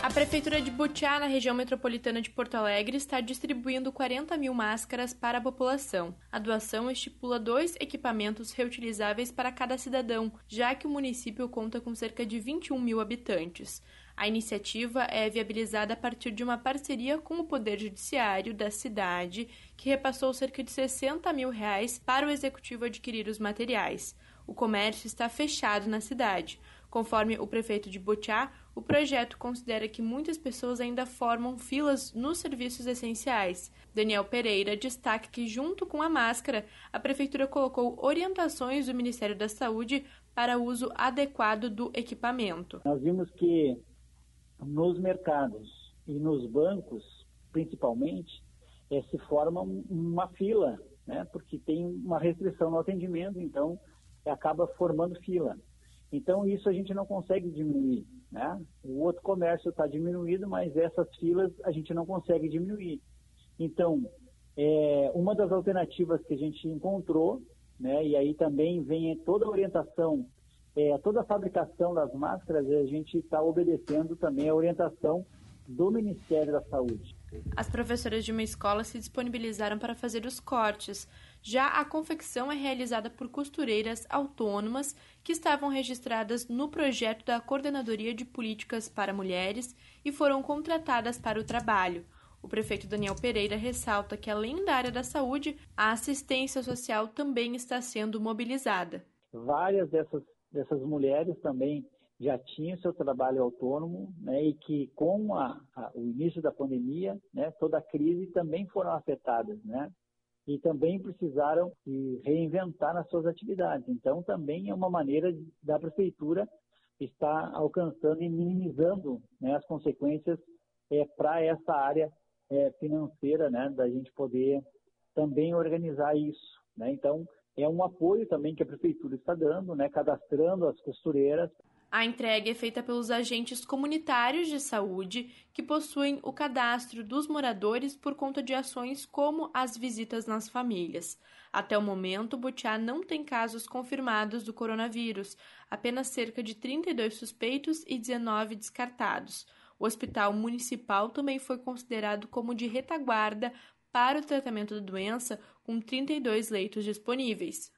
A Prefeitura de Butiá, na região metropolitana de Porto Alegre, está distribuindo 40 mil máscaras para a população. A doação estipula dois equipamentos reutilizáveis para cada cidadão, já que o município conta com cerca de 21 mil habitantes. A iniciativa é viabilizada a partir de uma parceria com o Poder Judiciário da cidade, que repassou cerca de 60 mil reais para o executivo adquirir os materiais. O comércio está fechado na cidade. Conforme o prefeito de Botiá, o projeto considera que muitas pessoas ainda formam filas nos serviços essenciais. Daniel Pereira destaca que, junto com a máscara, a prefeitura colocou orientações do Ministério da Saúde para uso adequado do equipamento. Nós vimos que nos mercados e nos bancos, principalmente, é, se forma uma fila, né? porque tem uma restrição no atendimento, então acaba formando fila. Então, isso a gente não consegue diminuir. Né? O outro comércio está diminuído, mas essas filas a gente não consegue diminuir. Então, é, uma das alternativas que a gente encontrou, né, e aí também vem toda a orientação é, toda a fabricação das máscaras, a gente está obedecendo também a orientação do Ministério da Saúde. As professoras de uma escola se disponibilizaram para fazer os cortes. Já a confecção é realizada por costureiras autônomas que estavam registradas no projeto da Coordenadoria de Políticas para Mulheres e foram contratadas para o trabalho. O prefeito Daniel Pereira ressalta que, além da área da saúde, a assistência social também está sendo mobilizada. Várias dessas dessas mulheres também já tinham seu trabalho autônomo, né, e que com a, a, o início da pandemia, né, toda a crise também foram afetadas, né, e também precisaram se reinventar nas suas atividades. Então, também é uma maneira da prefeitura estar alcançando e minimizando né, as consequências é, para essa área é, financeira, né, da gente poder também organizar isso. Né? Então, é um apoio também que a prefeitura está dando, né? cadastrando as costureiras. A entrega é feita pelos agentes comunitários de saúde que possuem o cadastro dos moradores por conta de ações como as visitas nas famílias. Até o momento, Butiá não tem casos confirmados do coronavírus, apenas cerca de 32 suspeitos e 19 descartados. O hospital municipal também foi considerado como de retaguarda para o tratamento da doença, com 32 leitos disponíveis.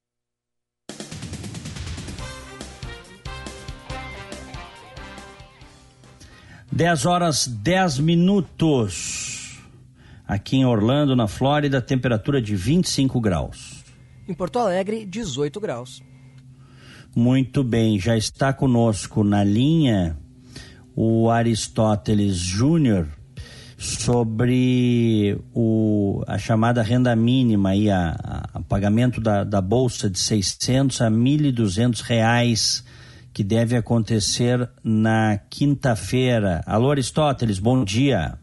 Dez horas dez minutos. Aqui em Orlando, na Flórida, temperatura de 25 graus. Em Porto Alegre, 18 graus. Muito bem, já está conosco na linha o Aristóteles Júnior sobre o, a chamada renda mínima e a, a pagamento da, da bolsa de 600 a 1.200 reais que deve acontecer na quinta-feira. Alô Aristóteles, bom dia.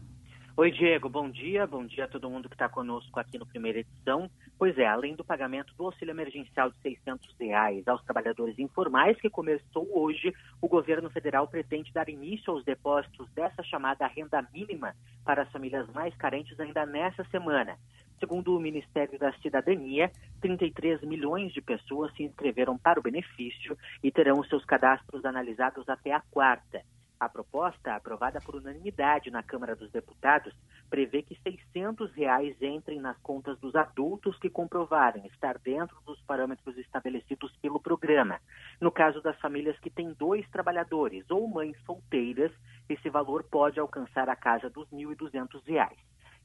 Oi, Diego, bom dia. Bom dia a todo mundo que está conosco aqui no primeira edição. Pois é, além do pagamento do auxílio emergencial de 600 reais aos trabalhadores informais, que começou hoje, o governo federal pretende dar início aos depósitos dessa chamada renda mínima para as famílias mais carentes ainda nessa semana. Segundo o Ministério da Cidadania, 33 milhões de pessoas se inscreveram para o benefício e terão seus cadastros analisados até a quarta. A proposta, aprovada por unanimidade na Câmara dos Deputados, prevê que 600 reais entrem nas contas dos adultos que comprovarem estar dentro dos parâmetros estabelecidos pelo programa. No caso das famílias que têm dois trabalhadores ou mães solteiras, esse valor pode alcançar a casa dos R$ 1.200.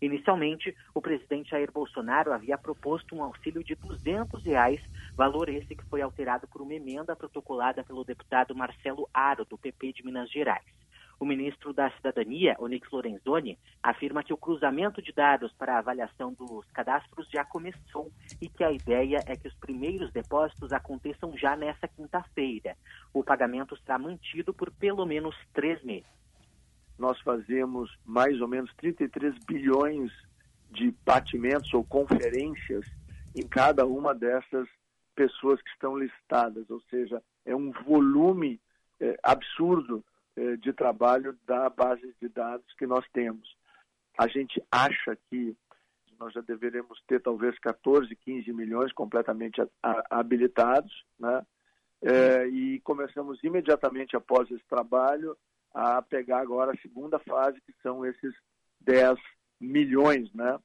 Inicialmente, o presidente Jair Bolsonaro havia proposto um auxílio de 200 reais, valor esse que foi alterado por uma emenda protocolada pelo deputado Marcelo Aro, do PP de Minas Gerais. O ministro da Cidadania, Onyx Lorenzoni, afirma que o cruzamento de dados para a avaliação dos cadastros já começou e que a ideia é que os primeiros depósitos aconteçam já nessa quinta-feira. O pagamento será mantido por pelo menos três meses nós fazemos mais ou menos 33 bilhões de batimentos ou conferências em cada uma dessas pessoas que estão listadas, ou seja, é um volume é, absurdo é, de trabalho da base de dados que nós temos. A gente acha que nós já deveremos ter talvez 14, 15 milhões completamente habilitados, né? É, e começamos imediatamente após esse trabalho a pegar agora a segunda fase, que são esses 10 milhões, né?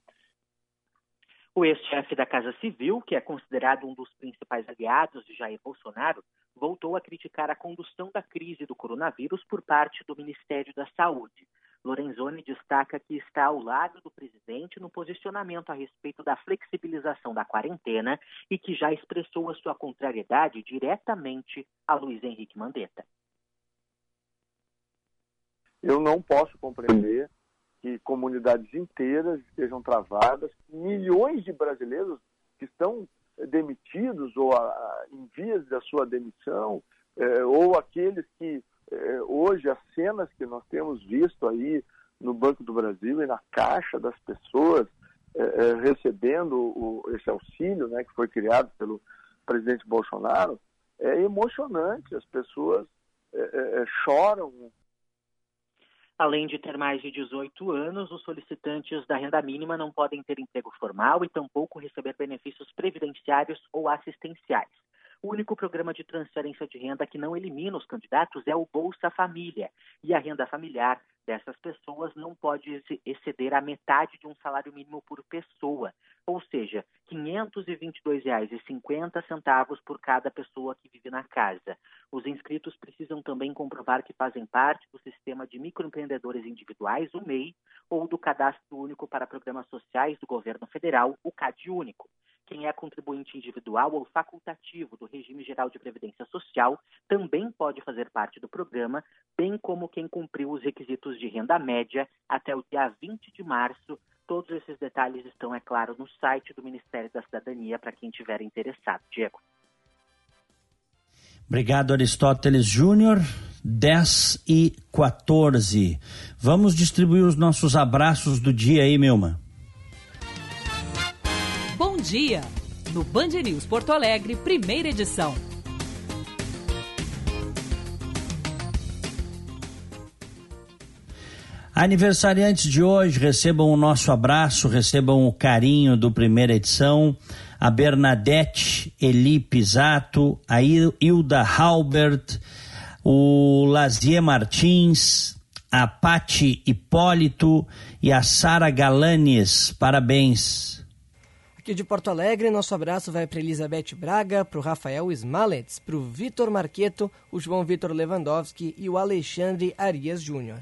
O ex-chefe da Casa Civil, que é considerado um dos principais aliados de Jair Bolsonaro, voltou a criticar a condução da crise do coronavírus por parte do Ministério da Saúde. Lorenzoni destaca que está ao lado do presidente no posicionamento a respeito da flexibilização da quarentena e que já expressou a sua contrariedade diretamente a Luiz Henrique Mandetta eu não posso compreender que comunidades inteiras estejam travadas, milhões de brasileiros que estão demitidos ou a, em vias da sua demissão, é, ou aqueles que é, hoje as cenas que nós temos visto aí no Banco do Brasil e na caixa das pessoas é, recebendo o, esse auxílio, né, que foi criado pelo presidente Bolsonaro, é emocionante. As pessoas choram Além de ter mais de 18 anos, os solicitantes da renda mínima não podem ter emprego formal e tampouco receber benefícios previdenciários ou assistenciais. O único programa de transferência de renda que não elimina os candidatos é o Bolsa Família, e a renda familiar dessas pessoas não pode exceder a metade de um salário mínimo por pessoa, ou seja, R$ 522,50 por cada pessoa que vive na casa. Os inscritos precisam também comprovar que fazem parte do sistema de microempreendedores individuais, o MEI, ou do Cadastro Único para Programas Sociais do Governo Federal, o CAD Único. Quem é contribuinte individual ou facultativo do Regime Geral de Previdência Social também pode fazer parte do programa, bem como quem cumpriu os requisitos de renda média até o dia 20 de março. Todos esses detalhes estão, é claro, no site do Ministério da Cidadania para quem tiver interessado. Diego. Obrigado, Aristóteles Júnior. 10 e 14. Vamos distribuir os nossos abraços do dia aí, Milma. Dia, no Band News Porto Alegre, primeira edição. Aniversariantes de hoje, recebam o nosso abraço, recebam o carinho do primeira edição. A Bernadette Eli Pisato, a Hilda Halbert, o Lazier Martins, a Pati Hipólito e a Sara Galanes. Parabéns. Aqui de Porto Alegre, nosso abraço vai para Elizabeth Braga, para o Rafael Smalets, para o Vitor Marqueto, o João Vitor Lewandowski e o Alexandre Arias Júnior.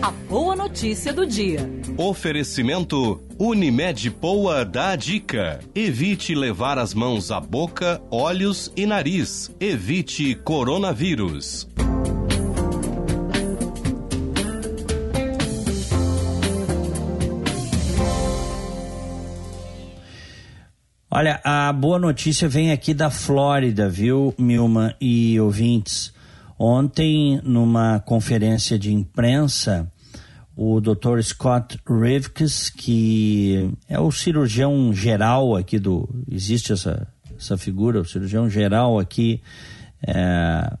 A boa notícia do dia. Oferecimento Unimed Poa dá a dica. Evite levar as mãos à boca, olhos e nariz. Evite coronavírus. Olha, a boa notícia vem aqui da Flórida, viu, Milma e ouvintes? Ontem, numa conferência de imprensa, o Dr. Scott Rivkes, que é o cirurgião geral aqui do. Existe essa, essa figura, o cirurgião geral aqui é,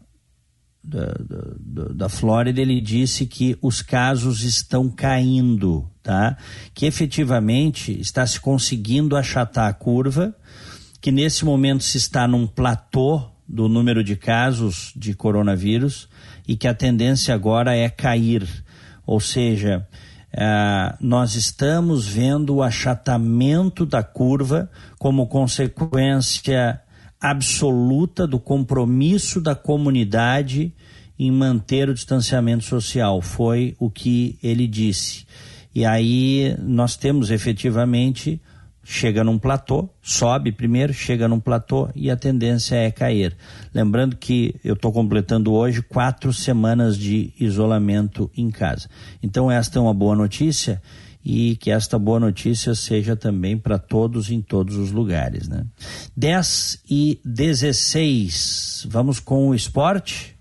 da, da, da Flórida, ele disse que os casos estão caindo, tá? Que efetivamente está se conseguindo achatar a curva, que nesse momento se está num platô do número de casos de coronavírus e que a tendência agora é cair. Ou seja, uh, nós estamos vendo o achatamento da curva como consequência absoluta do compromisso da comunidade em manter o distanciamento social. Foi o que ele disse. E aí nós temos efetivamente chega num platô, sobe primeiro, chega num platô e a tendência é cair. Lembrando que eu estou completando hoje quatro semanas de isolamento em casa. Então, esta é uma boa notícia e que esta boa notícia seja também para todos em todos os lugares. Né? 10 e 16. Vamos com o esporte?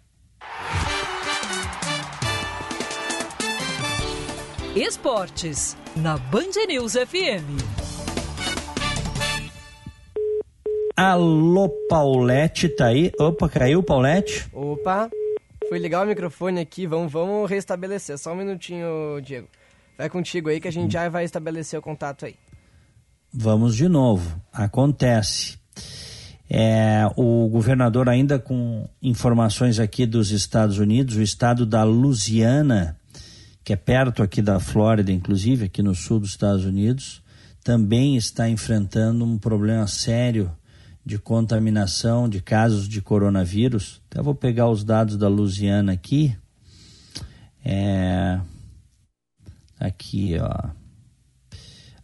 Esportes, na Band News FM. Alô, Paulette, tá aí? Opa, caiu, Paulette? Opa, fui ligar o microfone aqui, vamos, vamos restabelecer. Só um minutinho, Diego. Vai contigo aí que a gente já vai estabelecer o contato aí. Vamos de novo. Acontece. É, o governador, ainda com informações aqui dos Estados Unidos, o estado da Louisiana, que é perto aqui da Flórida, inclusive, aqui no sul dos Estados Unidos, também está enfrentando um problema sério de contaminação de casos de coronavírus. Até vou pegar os dados da Lusiana aqui. É, aqui, ó.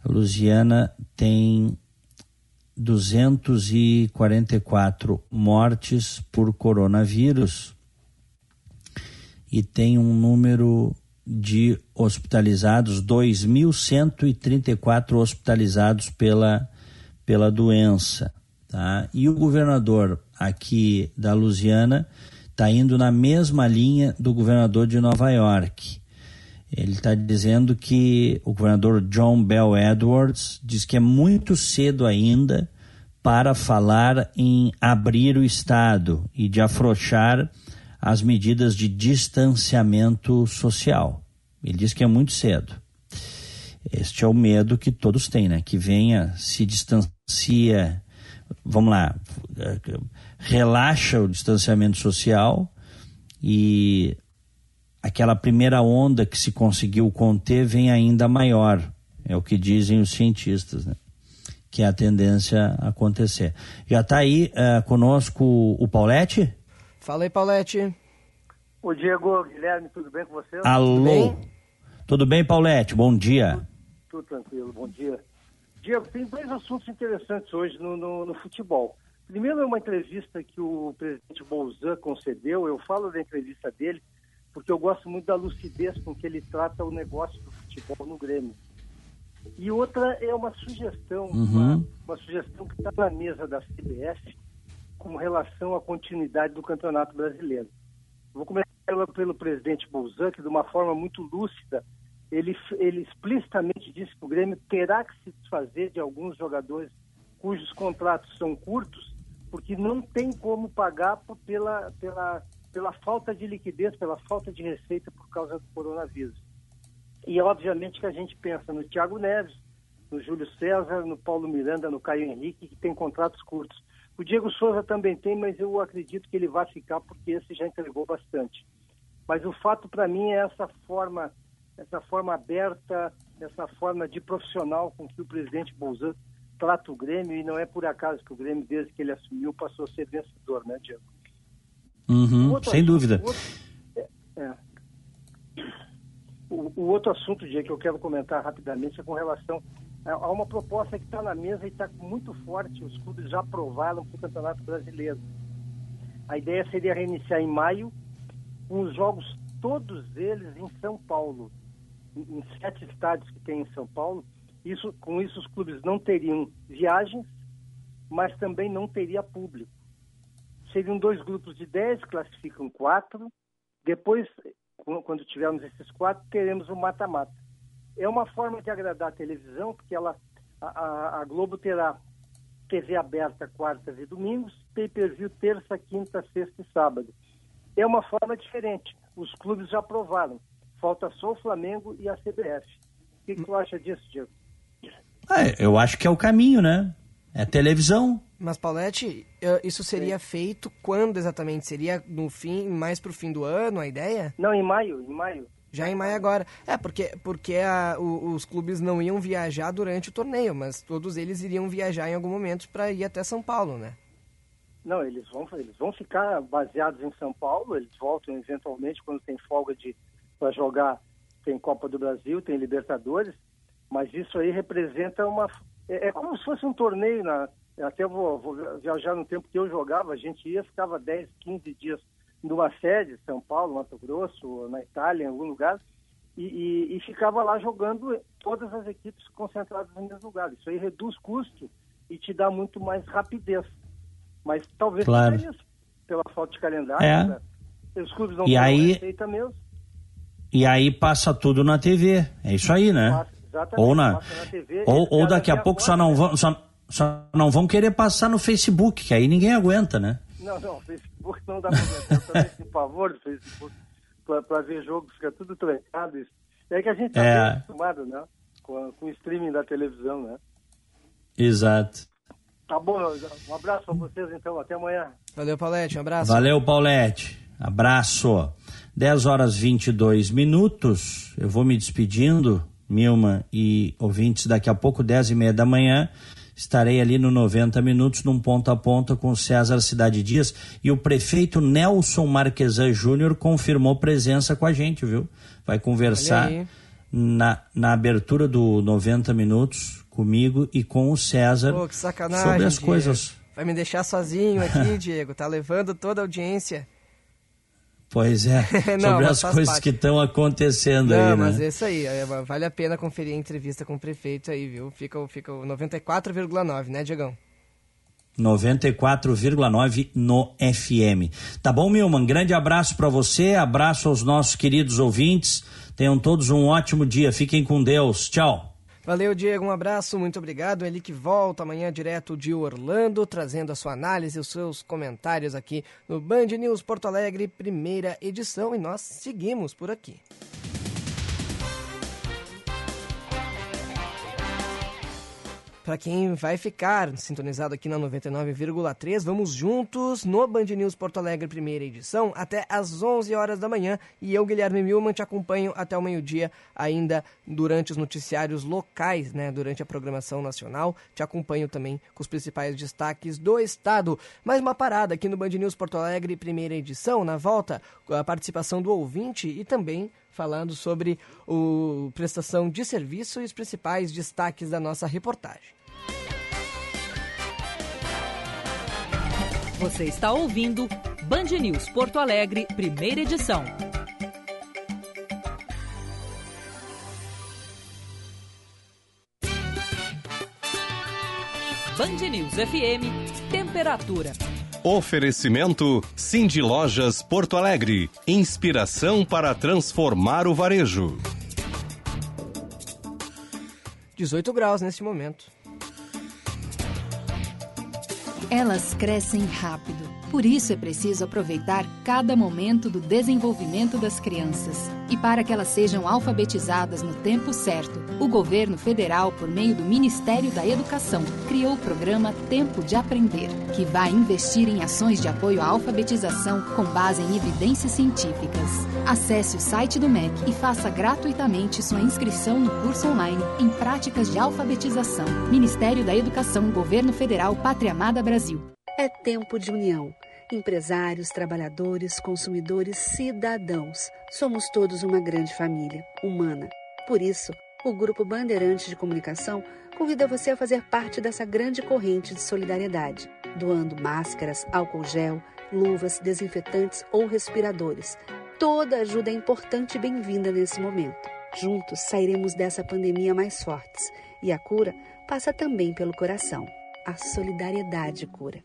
A Lusiana tem 244 mortes por coronavírus e tem um número de hospitalizados, 2.134 hospitalizados pela, pela doença. Tá? E o governador aqui da Louisiana está indo na mesma linha do governador de Nova York. Ele está dizendo que o governador John Bell Edwards diz que é muito cedo ainda para falar em abrir o Estado e de afrouxar as medidas de distanciamento social. Ele diz que é muito cedo. Este é o medo que todos têm, né? Que venha, se distancia vamos lá, relaxa o distanciamento social e aquela primeira onda que se conseguiu conter vem ainda maior, é o que dizem os cientistas, né? que é a tendência a acontecer. Já está aí uh, conosco o Paulette? Fala aí, Paulette. O Diego, Guilherme, tudo bem com você? Alô. Tudo bem, tudo bem Paulette? Bom dia. Tudo, tudo tranquilo, bom dia. Diego, tem dois assuntos interessantes hoje no, no, no futebol. Primeiro é uma entrevista que o presidente Bolzan concedeu. Eu falo da entrevista dele porque eu gosto muito da lucidez com que ele trata o negócio do futebol no Grêmio. E outra é uma sugestão, uhum. uma, uma, sugestão que está na mesa da CBF com relação à continuidade do Campeonato Brasileiro. Vou começar pelo, pelo presidente Bolzan, que de uma forma muito lúcida ele, ele explicitamente disse que o Grêmio terá que se desfazer de alguns jogadores cujos contratos são curtos, porque não tem como pagar pela, pela, pela falta de liquidez, pela falta de receita por causa do coronavírus. E obviamente que a gente pensa no Thiago Neves, no Júlio César, no Paulo Miranda, no Caio Henrique, que tem contratos curtos. O Diego Souza também tem, mas eu acredito que ele vai ficar porque esse já entregou bastante. Mas o fato para mim é essa forma, essa forma aberta, essa forma de profissional com que o presidente Bolsonaro trata o Grêmio e não é por acaso que o Grêmio, desde que ele assumiu, passou a ser vencedor, né, Diego? Uhum, sem dúvida. O outro, é, é. O, o, outro assunto, Diego, que eu quero comentar rapidamente é com relação Há uma proposta que está na mesa e está muito forte, os clubes já aprovaram para o Campeonato Brasileiro. A ideia seria reiniciar em maio, com os jogos todos eles em São Paulo, em sete estádios que tem em São Paulo. Isso, com isso, os clubes não teriam viagens, mas também não teria público. Seriam dois grupos de dez, classificam quatro. Depois, quando tivermos esses quatro, teremos o mata-mata é uma forma de agradar a televisão, porque ela, a, a Globo terá TV aberta quartas e domingos, pay-per-view terça, quinta, sexta e sábado. É uma forma diferente. Os clubes já aprovaram. Falta só o Flamengo e a CBF. O que, que tu acha disso, Diego? É, eu acho que é o caminho, né? É televisão. Mas, Paulette, isso seria feito quando exatamente? Seria no fim, mais para o fim do ano, a ideia? Não, em maio, em maio. Já em maio agora. É, porque, porque a, o, os clubes não iam viajar durante o torneio, mas todos eles iriam viajar em algum momento para ir até São Paulo, né? Não, eles vão, eles vão ficar baseados em São Paulo, eles voltam eventualmente quando tem folga de para jogar, tem Copa do Brasil, tem Libertadores, mas isso aí representa uma. É, é como se fosse um torneio, na, até vou, vou viajar no tempo que eu jogava, a gente ia, ficava 10, 15 dias numa sede, São Paulo, Mato Grosso, na Itália, em algum lugar, e, e, e, ficava lá jogando todas as equipes concentradas no mesmo lugar. Isso aí reduz custo e te dá muito mais rapidez. Mas talvez claro. isso, pela falta de calendário, é. né? os clubes não e aí, receita mesmo. E aí passa tudo na TV. É isso aí, né? Passa, ou na, na TV, ou, ou daqui a pouco só não vão só, só não vão querer passar no Facebook, que aí ninguém aguenta, né? Não, não, Facebook não dá pra ver. Eu do Facebook para ver jogo, fica tudo trancado. Isso. É que a gente está é. acostumado, né? Com, com o streaming da televisão, né? Exato. Tá bom, um abraço para vocês então, até amanhã. Valeu, Paulette, um abraço. Valeu, Paulette. Abraço. 10 horas 22 minutos. Eu vou me despedindo, Milma e ouvintes, daqui a pouco, 10 e meia da manhã estarei ali no 90 minutos, num ponto a ponto com César Cidade Dias. E o prefeito Nelson Marquesan Júnior confirmou presença com a gente, viu? Vai conversar na, na abertura do 90 minutos comigo e com o César Pô, sobre as Diego. coisas. Vai me deixar sozinho aqui, Diego. Tá levando toda a audiência. Pois é, Não, sobre as coisas parte. que estão acontecendo Não, aí, né? mas é isso aí. é, Vale a pena conferir a entrevista com o prefeito aí, viu? Fica, o- fica o 94,9, né, Diegão? 94,9 no FM. Tá bom, Milman? Grande abraço para você, abraço aos nossos queridos ouvintes. Tenham todos um ótimo dia. Fiquem com Deus. Tchau. Valeu, Diego. Um abraço, muito obrigado. Ele que volta amanhã direto de Orlando, trazendo a sua análise e os seus comentários aqui no Band News Porto Alegre, primeira edição. E nós seguimos por aqui. Para quem vai ficar sintonizado aqui na 99,3, vamos juntos no Band News Porto Alegre, primeira edição, até às 11 horas da manhã. E eu, Guilherme Milman, te acompanho até o meio-dia, ainda durante os noticiários locais, né? Durante a programação nacional. Te acompanho também com os principais destaques do estado. Mais uma parada aqui no Band News Porto Alegre, primeira edição. Na volta, a participação do ouvinte e também falando sobre o prestação de serviço e os principais destaques da nossa reportagem. Você está ouvindo Band News Porto Alegre, primeira edição. Band News FM, temperatura. Oferecimento Cindy Lojas Porto Alegre. Inspiração para transformar o varejo. 18 graus neste momento. Elas crescem rápido. Por isso é preciso aproveitar cada momento do desenvolvimento das crianças. E para que elas sejam alfabetizadas no tempo certo, o governo federal, por meio do Ministério da Educação, criou o programa Tempo de Aprender, que vai investir em ações de apoio à alfabetização com base em evidências científicas. Acesse o site do MEC e faça gratuitamente sua inscrição no curso online em práticas de alfabetização. Ministério da Educação, Governo Federal, Pátria Amada Brasil. É tempo de união. Empresários, trabalhadores, consumidores, cidadãos. Somos todos uma grande família, humana. Por isso, o Grupo Bandeirantes de Comunicação convida você a fazer parte dessa grande corrente de solidariedade, doando máscaras, álcool gel, luvas, desinfetantes ou respiradores. Toda ajuda é importante e bem-vinda nesse momento. Juntos sairemos dessa pandemia mais fortes e a cura passa também pelo coração. A solidariedade cura.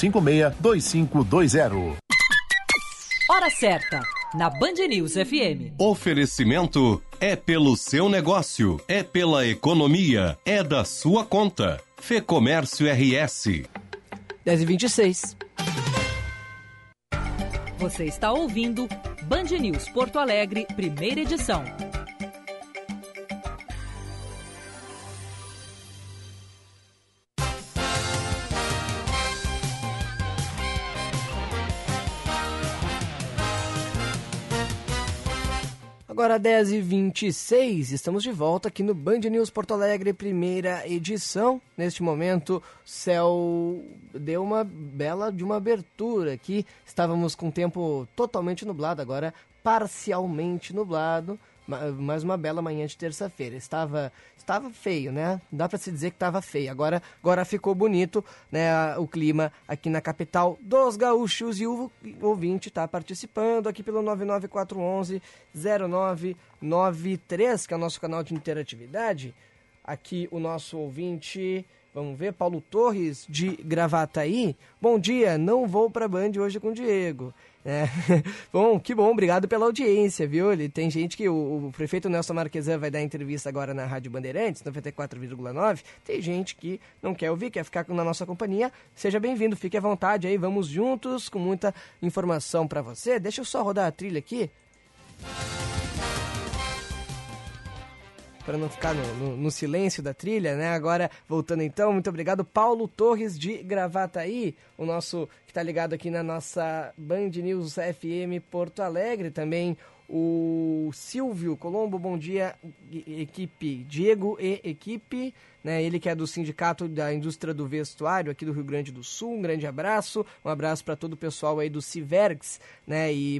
562520. Hora certa, na Band News FM. Oferecimento é pelo seu negócio, é pela economia, é da sua conta. Fê Comércio RS. 10 e 26. Você está ouvindo Band News Porto Alegre, primeira edição. Agora 10 e 26 estamos de volta aqui no Band News Porto Alegre, primeira edição. Neste momento, céu deu uma bela de uma abertura aqui. Estávamos com o tempo totalmente nublado, agora parcialmente nublado mais uma bela manhã de terça-feira. Estava estava feio, né? Dá para se dizer que estava feio. Agora agora ficou bonito, né, o clima aqui na capital dos gaúchos e o ouvinte está participando aqui pelo 99411 0993, que é o nosso canal de interatividade. Aqui o nosso ouvinte Vamos ver, Paulo Torres de Gravataí. Bom dia, não vou para Band hoje com o Diego. É. bom, que bom, obrigado pela audiência, viu? Ele, tem gente que o, o, prefeito Nelson Marquesan vai dar entrevista agora na Rádio Bandeirantes, 94,9. Tem gente que não quer ouvir, quer ficar na nossa companhia. Seja bem-vindo, fique à vontade aí, vamos juntos com muita informação para você. Deixa eu só rodar a trilha aqui para não ficar no, no, no, silêncio da trilha, né? Agora, voltando então, muito obrigado, Paulo Torres de Gravataí, o nosso que está ligado aqui na nossa Band News FM Porto Alegre, também o Silvio Colombo, bom dia, equipe Diego e equipe, né? Ele que é do Sindicato da Indústria do Vestuário aqui do Rio Grande do Sul. Um grande abraço, um abraço para todo o pessoal aí do Civergs, né? E,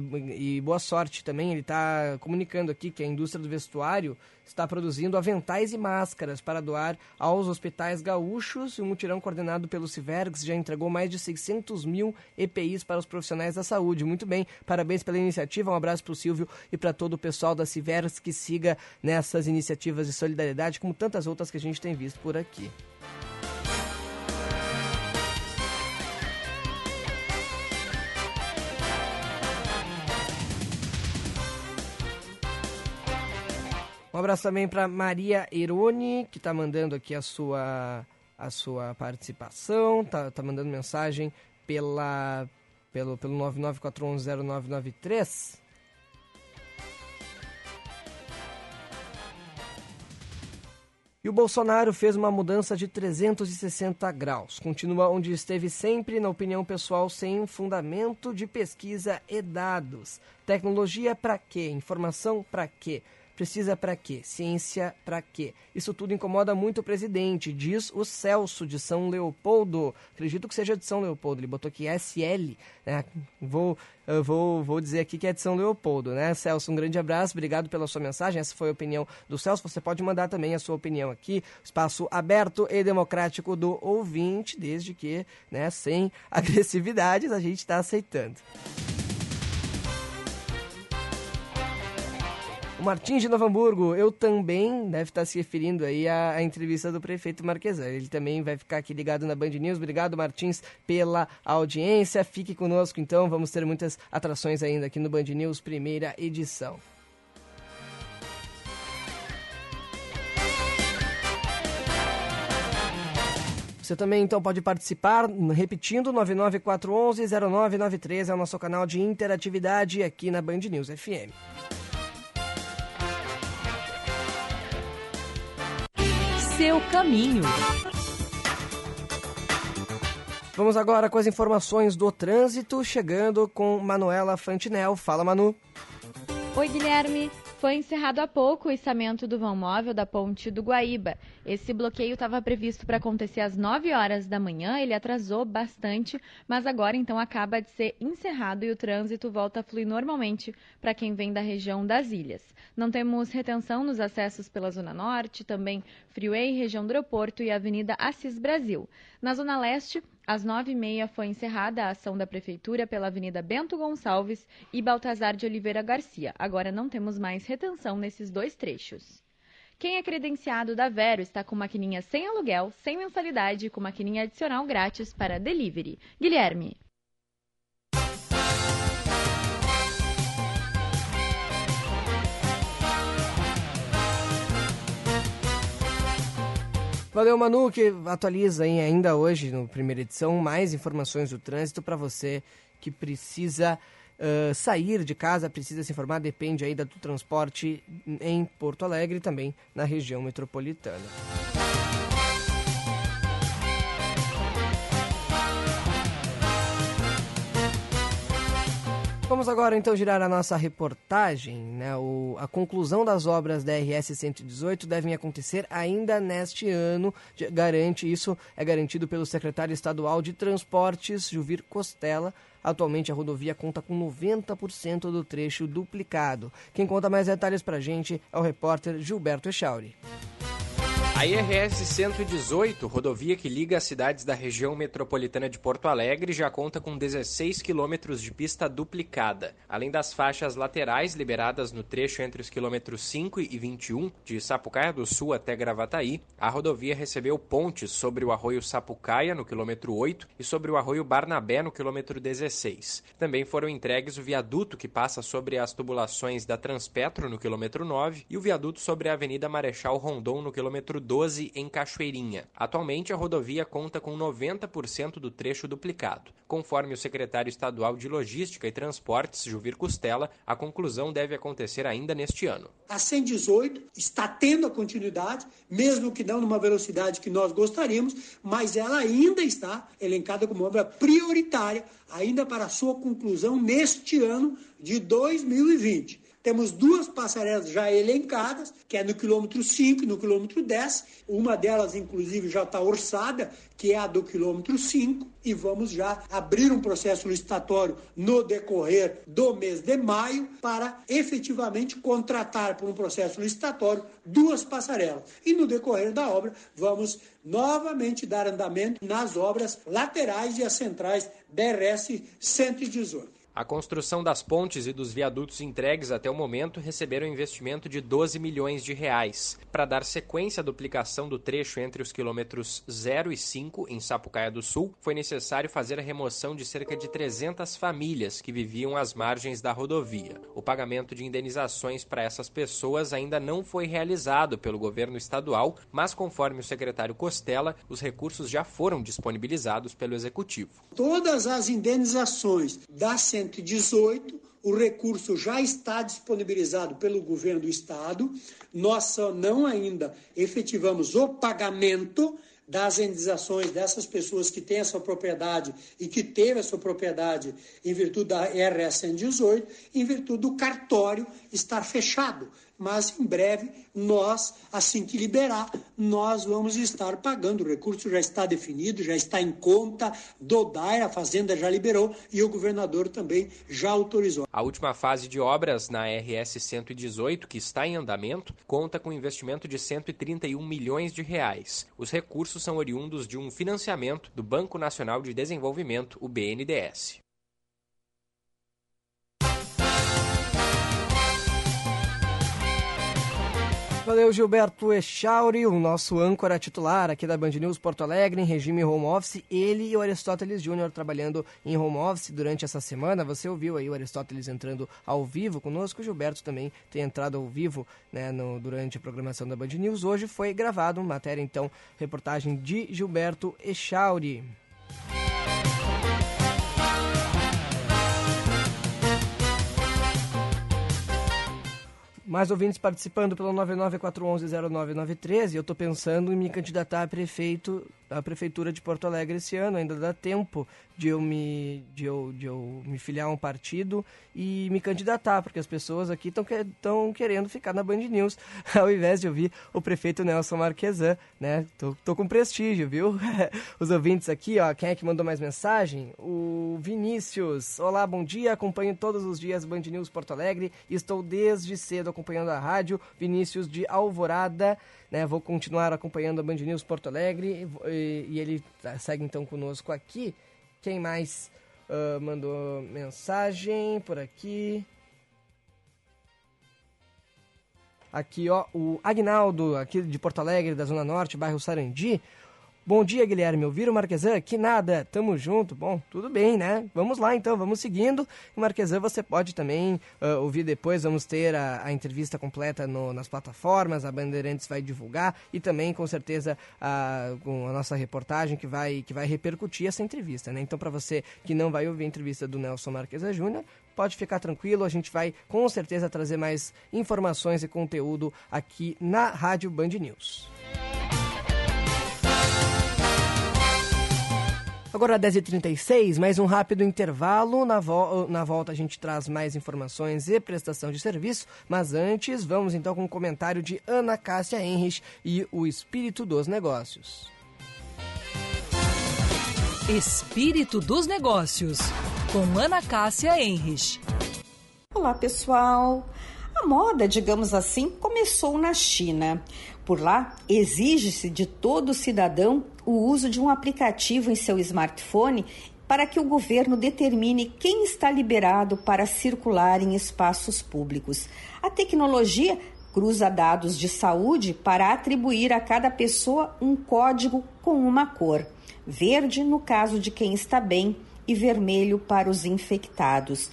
e boa sorte também. Ele está comunicando aqui que a indústria do vestuário está produzindo aventais e máscaras para doar aos hospitais gaúchos. O mutirão coordenado pelo Civergs já entregou mais de 600 mil EPIs para os profissionais da saúde. Muito bem, parabéns pela iniciativa. Um abraço para o Silvio e para todo o pessoal da Civergs que siga nessas iniciativas de solidariedade, como tantas outras que a gente tem visto por aqui. Um abraço também para Maria Erone, que está mandando aqui a sua, a sua participação, tá, tá mandando mensagem pela, pelo, pelo 994109993. E o Bolsonaro fez uma mudança de 360 graus. Continua onde esteve sempre, na opinião pessoal, sem fundamento de pesquisa e dados. Tecnologia para quê? Informação para quê? Precisa para quê? Ciência para quê? Isso tudo incomoda muito o presidente, diz o Celso de São Leopoldo. Acredito que seja de São Leopoldo, ele botou aqui SL, né? Vou, vou, vou dizer aqui que é de São Leopoldo, né? Celso, um grande abraço, obrigado pela sua mensagem. Essa foi a opinião do Celso. Você pode mandar também a sua opinião aqui, espaço aberto e democrático do ouvinte, desde que, né, sem agressividades, a gente está aceitando. O Martins de Novo Hamburgo, eu também, deve estar se referindo aí à, à entrevista do prefeito Marquesan. Ele também vai ficar aqui ligado na Band News. Obrigado, Martins, pela audiência. Fique conosco, então. Vamos ter muitas atrações ainda aqui no Band News, primeira edição. Você também então pode participar, repetindo, 99411-0993 é o nosso canal de interatividade aqui na Band News FM. Seu caminho. Vamos agora com as informações do trânsito, chegando com Manuela Fantinel. Fala, Manu. Oi, Guilherme. Foi encerrado há pouco o içamento do vão móvel da ponte do Guaíba. Esse bloqueio estava previsto para acontecer às 9 horas da manhã, ele atrasou bastante, mas agora então acaba de ser encerrado e o trânsito volta a fluir normalmente para quem vem da região das ilhas. Não temos retenção nos acessos pela Zona Norte, também Freeway, região do aeroporto e Avenida Assis Brasil. Na Zona Leste, às nove e meia foi encerrada a ação da Prefeitura pela Avenida Bento Gonçalves e Baltazar de Oliveira Garcia. Agora não temos mais retenção nesses dois trechos. Quem é credenciado da Vero está com maquininha sem aluguel, sem mensalidade e com maquininha adicional grátis para delivery. Guilherme. Valeu, Manu, que atualiza hein, ainda hoje, no primeira edição, mais informações do trânsito para você que precisa uh, sair de casa, precisa se informar, depende aí do transporte em Porto Alegre e também na região metropolitana. Vamos agora então girar a nossa reportagem. Né? O, a conclusão das obras da RS 118 devem acontecer ainda neste ano. Garante isso é garantido pelo secretário estadual de Transportes, Juvir Costela. Atualmente a rodovia conta com 90% do trecho duplicado. Quem conta mais detalhes para gente é o repórter Gilberto Echauri. A IRS 118, rodovia que liga as cidades da região metropolitana de Porto Alegre, já conta com 16 quilômetros de pista duplicada. Além das faixas laterais liberadas no trecho entre os quilômetros 5 e 21, de Sapucaia do Sul até Gravataí, a rodovia recebeu pontes sobre o arroio Sapucaia, no quilômetro 8, e sobre o arroio Barnabé, no quilômetro 16. Também foram entregues o viaduto que passa sobre as tubulações da Transpetro, no quilômetro 9, e o viaduto sobre a Avenida Marechal Rondon, no quilômetro 12 em Cachoeirinha. Atualmente, a rodovia conta com 90% do trecho duplicado. Conforme o secretário estadual de Logística e Transportes, Juvir Costela, a conclusão deve acontecer ainda neste ano. A 118 está tendo a continuidade, mesmo que não numa velocidade que nós gostaríamos, mas ela ainda está elencada como obra prioritária, ainda para sua conclusão neste ano de 2020. Temos duas passarelas já elencadas, que é no quilômetro 5 e no quilômetro 10. Uma delas, inclusive, já está orçada, que é a do quilômetro 5, e vamos já abrir um processo licitatório no decorrer do mês de maio para efetivamente contratar por um processo licitatório duas passarelas. E no decorrer da obra, vamos novamente dar andamento nas obras laterais e as centrais DRS 118. A construção das pontes e dos viadutos entregues até o momento receberam investimento de 12 milhões de reais. Para dar sequência à duplicação do trecho entre os quilômetros 0 e 5 em Sapucaia do Sul, foi necessário fazer a remoção de cerca de 300 famílias que viviam às margens da rodovia. O pagamento de indenizações para essas pessoas ainda não foi realizado pelo governo estadual, mas conforme o secretário Costela, os recursos já foram disponibilizados pelo executivo. Todas as indenizações da 118, o recurso já está disponibilizado pelo governo do estado. Nós só não ainda efetivamos o pagamento das indenizações dessas pessoas que têm a sua propriedade e que teve a sua propriedade em virtude da RS 118, em virtude do cartório estar fechado. Mas em breve nós, assim que liberar, nós vamos estar pagando. O recurso já está definido, já está em conta do DAIR, a Fazenda já liberou e o governador também já autorizou. A última fase de obras na RS 118, que está em andamento, conta com investimento de 131 milhões de reais. Os recursos são oriundos de um financiamento do Banco Nacional de Desenvolvimento, o BNDES. Valeu, Gilberto Echauri, o nosso âncora titular aqui da Band News Porto Alegre, em regime home office. Ele e o Aristóteles Júnior trabalhando em home office durante essa semana. Você ouviu aí o Aristóteles entrando ao vivo conosco. O Gilberto também tem entrado ao vivo né, no, durante a programação da Band News. Hoje foi gravado, matéria então, reportagem de Gilberto Echauri. Mais ouvintes participando pelo 994110993 e eu estou pensando em me candidatar a prefeito à prefeitura de Porto Alegre esse ano. Ainda dá tempo de eu me de eu, de eu me filiar a um partido e me candidatar, porque as pessoas aqui estão estão querendo ficar na Band News ao invés de ouvir o prefeito Nelson Marquesan, né? Tô, tô com prestígio, viu? Os ouvintes aqui, ó, quem é que mandou mais mensagem? O Vinícius. Olá, bom dia. Acompanho todos os dias Band News Porto Alegre estou desde cedo acompanhando a rádio. Vinícius de Alvorada. Né, vou continuar acompanhando a Band News Porto Alegre e, e ele segue então conosco aqui. Quem mais uh, mandou mensagem por aqui? Aqui, ó, o Agnaldo, aqui de Porto Alegre, da Zona Norte, bairro Sarandi. Bom dia, Guilherme. Ouviram o Marquesan? Que nada, tamo junto. Bom, tudo bem, né? Vamos lá então, vamos seguindo. O Marquesan você pode também uh, ouvir depois. Vamos ter a, a entrevista completa no, nas plataformas, a Bandeirantes vai divulgar e também, com certeza, a, com a nossa reportagem que vai, que vai repercutir essa entrevista, né? Então, para você que não vai ouvir a entrevista do Nelson Marquesa Júnior, pode ficar tranquilo, a gente vai com certeza trazer mais informações e conteúdo aqui na Rádio Band News. Agora 10h36, mais um rápido intervalo. Na, vo na volta a gente traz mais informações e prestação de serviço. Mas antes, vamos então com o um comentário de Ana Cássia Henrich e o Espírito dos Negócios. Espírito dos Negócios, com Ana Cássia Henrich. Olá, pessoal. A moda, digamos assim, começou na China. Por lá, exige-se de todo cidadão o uso de um aplicativo em seu smartphone para que o governo determine quem está liberado para circular em espaços públicos. A tecnologia cruza dados de saúde para atribuir a cada pessoa um código com uma cor: verde no caso de quem está bem e vermelho para os infectados.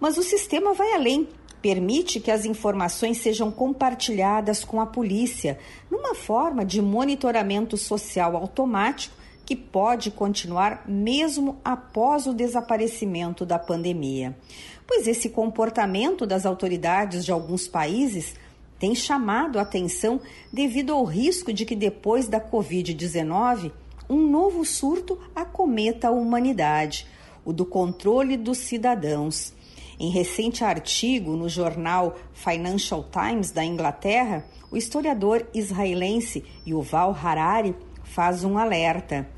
Mas o sistema vai além permite que as informações sejam compartilhadas com a polícia, numa forma de monitoramento social automático que pode continuar mesmo após o desaparecimento da pandemia. Pois esse comportamento das autoridades de alguns países tem chamado a atenção devido ao risco de que depois da Covid-19 um novo surto acometa a humanidade, o do controle dos cidadãos. Em recente artigo no jornal Financial Times da Inglaterra, o historiador israelense Yuval Harari faz um alerta.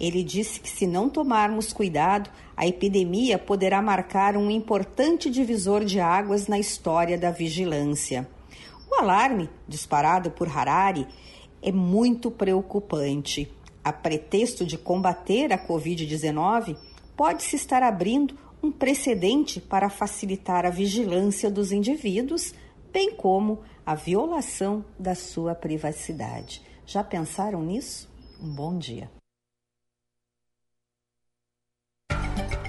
Ele disse que se não tomarmos cuidado, a epidemia poderá marcar um importante divisor de águas na história da vigilância. O alarme, disparado por Harari, é muito preocupante. A pretexto de combater a Covid-19, pode-se estar abrindo um precedente para facilitar a vigilância dos indivíduos, bem como a violação da sua privacidade. Já pensaram nisso? Um bom dia.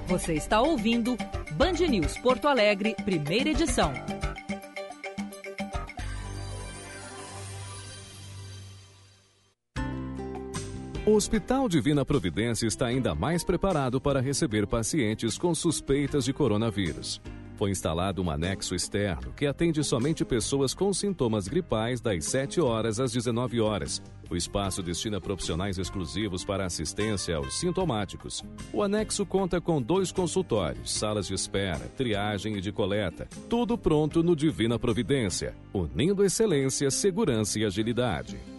Você está ouvindo Band News Porto Alegre, primeira edição. O Hospital Divina Providência está ainda mais preparado para receber pacientes com suspeitas de coronavírus. Foi instalado um anexo externo que atende somente pessoas com sintomas gripais das 7 horas às 19 horas. O espaço destina profissionais exclusivos para assistência aos sintomáticos. O anexo conta com dois consultórios, salas de espera, triagem e de coleta. Tudo pronto no Divina Providência, unindo excelência, segurança e agilidade.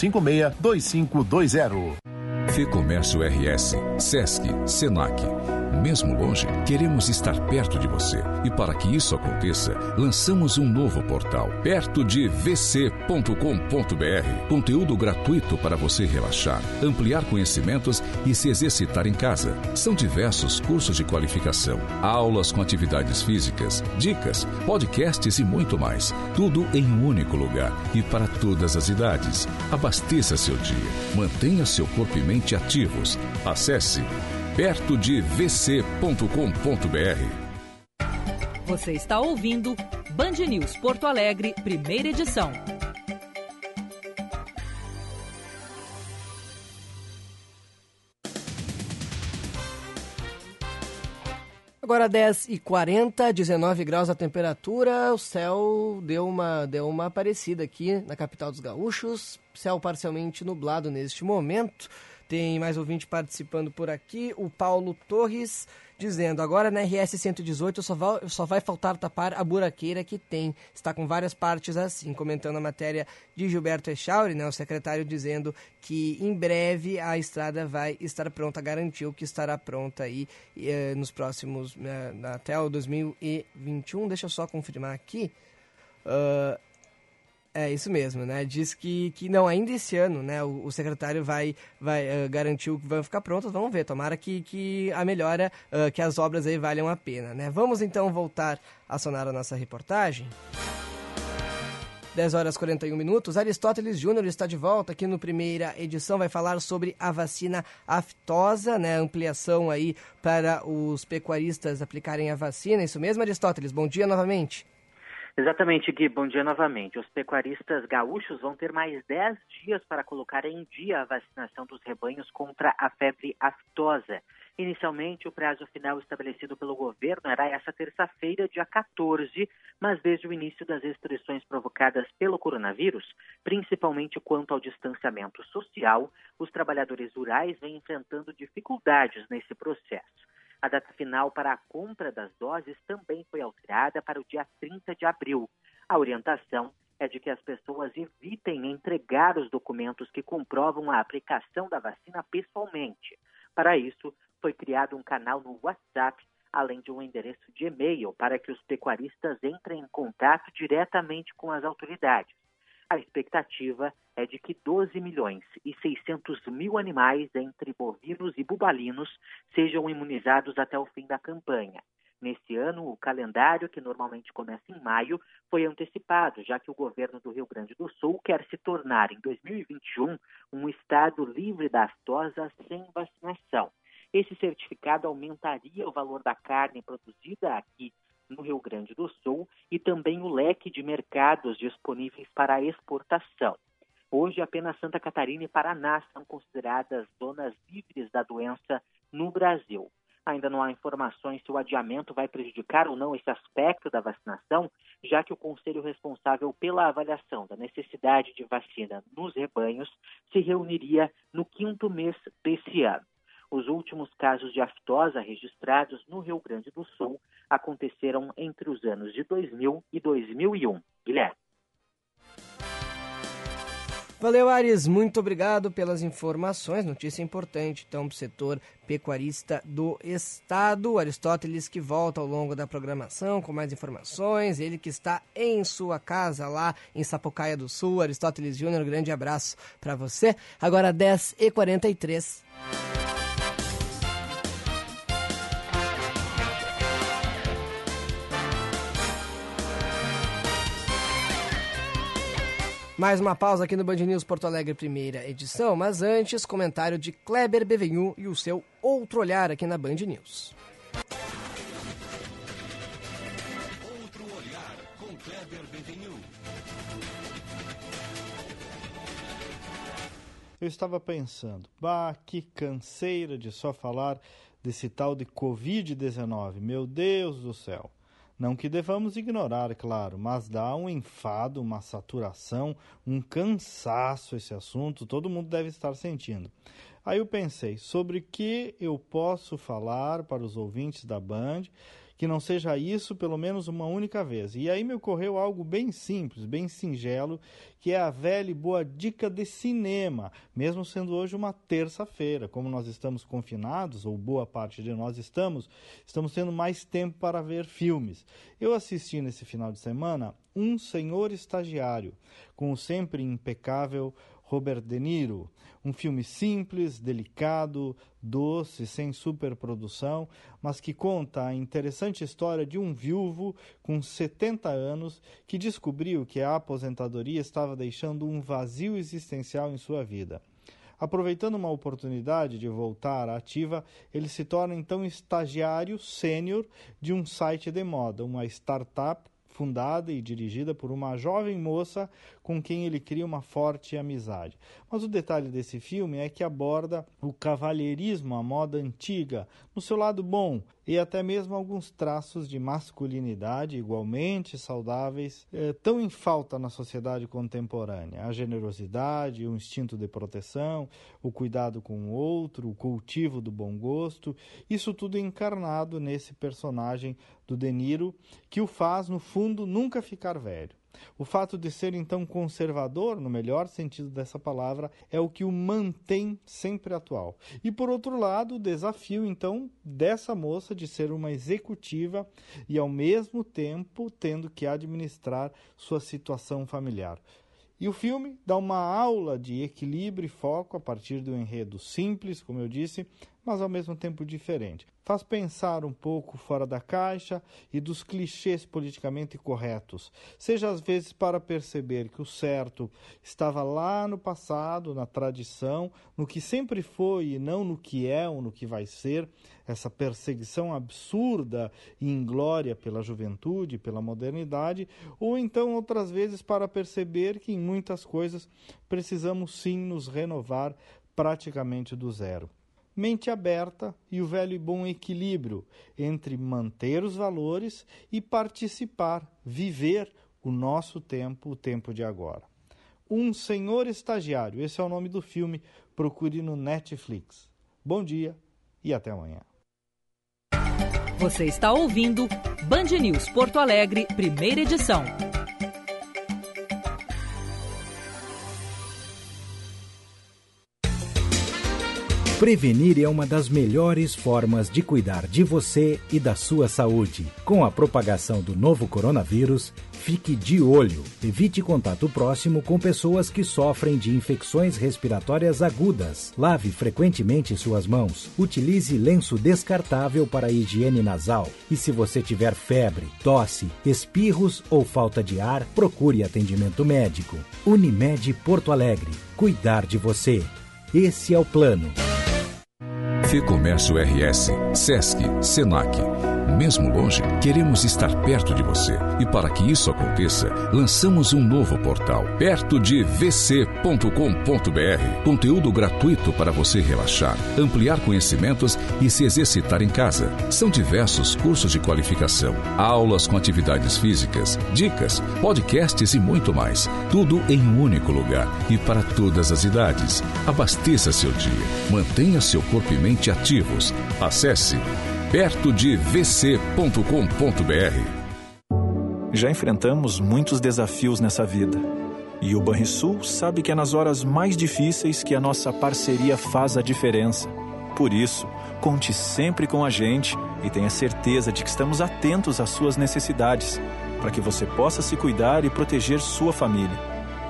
562520. Fê Comércio RS, Sesc, Senac. Mesmo longe, queremos estar perto de você. E para que isso aconteça, lançamos um novo portal, perto de vc.com.br. Conteúdo gratuito para você relaxar, ampliar conhecimentos e se exercitar em casa. São diversos cursos de qualificação, aulas com atividades físicas, dicas, podcasts e muito mais. Tudo em um único lugar e para todas as idades. Abasteça seu dia, mantenha seu corpo e mente ativos. Acesse perto de vc.com.br. Você está ouvindo Band News Porto Alegre, primeira edição. Agora 10 e 40 19 graus a temperatura, o céu deu uma, deu uma aparecida aqui na capital dos gaúchos, céu parcialmente nublado neste momento. Tem mais ouvinte participando por aqui, o Paulo Torres dizendo, agora na RS 118 só vai, só vai faltar tapar a buraqueira que tem. Está com várias partes assim, comentando a matéria de Gilberto Echauri, né, o secretário dizendo que em breve a estrada vai estar pronta, garantiu que estará pronta aí eh, nos próximos, eh, até o 2021. Deixa eu só confirmar aqui. Uh, é isso mesmo, né? Diz que, que não, ainda esse ano, né? O, o secretário vai, vai uh, garantir que vão ficar prontas. Vamos ver, tomara que, que a melhora, uh, que as obras aí valham a pena, né? Vamos então voltar a sonar a nossa reportagem. 10 horas 41 minutos. Aristóteles Júnior está de volta aqui no primeira edição. Vai falar sobre a vacina aftosa, né? Ampliação aí para os pecuaristas aplicarem a vacina. Isso mesmo, Aristóteles? Bom dia novamente. Exatamente, Gui. Bom dia novamente. Os pecuaristas gaúchos vão ter mais 10 dias para colocar em dia a vacinação dos rebanhos contra a febre aftosa. Inicialmente, o prazo final estabelecido pelo governo era essa terça-feira, dia 14, mas desde o início das restrições provocadas pelo coronavírus, principalmente quanto ao distanciamento social, os trabalhadores rurais vêm enfrentando dificuldades nesse processo. A data final para a compra das doses também foi alterada para o dia 30 de abril. A orientação é de que as pessoas evitem entregar os documentos que comprovam a aplicação da vacina pessoalmente. Para isso, foi criado um canal no WhatsApp, além de um endereço de e-mail para que os pecuaristas entrem em contato diretamente com as autoridades. A expectativa é de que 12 milhões e 600 mil animais, entre bovinos e bubalinos, sejam imunizados até o fim da campanha. Nesse ano, o calendário, que normalmente começa em maio, foi antecipado, já que o governo do Rio Grande do Sul quer se tornar, em 2021, um estado livre da aftosa sem vacinação. Esse certificado aumentaria o valor da carne produzida aqui no Rio Grande do Sul e também o leque de mercados disponíveis para exportação. Hoje, apenas Santa Catarina e Paraná são consideradas zonas livres da doença no Brasil. Ainda não há informações se o adiamento vai prejudicar ou não esse aspecto da vacinação, já que o conselho responsável pela avaliação da necessidade de vacina nos rebanhos se reuniria no quinto mês desse ano. Os últimos casos de aftosa registrados no Rio Grande do Sul aconteceram entre os anos de 2000 e 2001. Guilherme. Valeu, Ares. Muito obrigado pelas informações. Notícia importante, então, para o setor pecuarista do Estado. Aristóteles que volta ao longo da programação com mais informações. Ele que está em sua casa lá em Sapucaia do Sul. Aristóteles Júnior, grande abraço para você. Agora 10h43. Mais uma pausa aqui no Band News Porto Alegre, primeira edição, mas antes, comentário de Kleber Bevenhu e o seu outro olhar aqui na Band News. Outro olhar com Kleber Bevenhu. Eu estava pensando, bah, que canseira de só falar desse tal de Covid-19. Meu Deus do céu. Não que devamos ignorar, claro, mas dá um enfado, uma saturação, um cansaço esse assunto, todo mundo deve estar sentindo. Aí eu pensei, sobre que eu posso falar para os ouvintes da Band que não seja isso pelo menos uma única vez. E aí me ocorreu algo bem simples, bem singelo, que é a velha e boa dica de cinema, mesmo sendo hoje uma terça-feira. Como nós estamos confinados, ou boa parte de nós estamos, estamos tendo mais tempo para ver filmes. Eu assisti nesse final de semana Um Senhor Estagiário, com o sempre impecável Robert De Niro. Um filme simples, delicado, doce, sem superprodução, mas que conta a interessante história de um viúvo com 70 anos que descobriu que a aposentadoria estava deixando um vazio existencial em sua vida. Aproveitando uma oportunidade de voltar à ativa, ele se torna então estagiário sênior de um site de moda, uma startup fundada e dirigida por uma jovem moça com quem ele cria uma forte amizade. Mas o detalhe desse filme é que aborda o cavalheirismo, a moda antiga, no seu lado bom e até mesmo alguns traços de masculinidade igualmente saudáveis, eh, tão em falta na sociedade contemporânea. A generosidade, o instinto de proteção, o cuidado com o outro, o cultivo do bom gosto, isso tudo encarnado nesse personagem do De Niro, que o faz, no fundo, nunca ficar velho. O fato de ser então conservador, no melhor sentido dessa palavra, é o que o mantém sempre atual. E por outro lado, o desafio então dessa moça de ser uma executiva e ao mesmo tempo tendo que administrar sua situação familiar. E o filme dá uma aula de equilíbrio e foco a partir do enredo simples, como eu disse, mas ao mesmo tempo diferente. Faz pensar um pouco fora da caixa e dos clichês politicamente corretos, seja às vezes para perceber que o certo estava lá no passado, na tradição, no que sempre foi e não no que é ou no que vai ser, essa perseguição absurda e inglória pela juventude, pela modernidade, ou então outras vezes para perceber que em muitas coisas precisamos sim nos renovar praticamente do zero mente aberta e o velho e bom equilíbrio entre manter os valores e participar, viver o nosso tempo, o tempo de agora. Um Senhor Estagiário, esse é o nome do filme, procure no Netflix. Bom dia e até amanhã. Você está ouvindo Band News Porto Alegre, primeira edição. Prevenir é uma das melhores formas de cuidar de você e da sua saúde. Com a propagação do novo coronavírus, fique de olho. Evite contato próximo com pessoas que sofrem de infecções respiratórias agudas. Lave frequentemente suas mãos. Utilize lenço descartável para higiene nasal. E se você tiver febre, tosse, espirros ou falta de ar, procure atendimento médico. Unimed Porto Alegre. Cuidar de você. Esse é o plano. Fecomércio RS, Sesc, Senac. Mesmo longe, queremos estar perto de você. E para que isso aconteça, lançamos um novo portal, perto de vc.com.br. Conteúdo gratuito para você relaxar, ampliar conhecimentos e se exercitar em casa. São diversos cursos de qualificação, aulas com atividades físicas, dicas, podcasts e muito mais. Tudo em um único lugar e para todas as idades. Abasteça seu dia, mantenha seu corpo e mente ativos. Acesse perto de vc.com.br. Já enfrentamos muitos desafios nessa vida. E o Banrisul sabe que é nas horas mais difíceis que a nossa parceria faz a diferença. Por isso, conte sempre com a gente e tenha certeza de que estamos atentos às suas necessidades, para que você possa se cuidar e proteger sua família.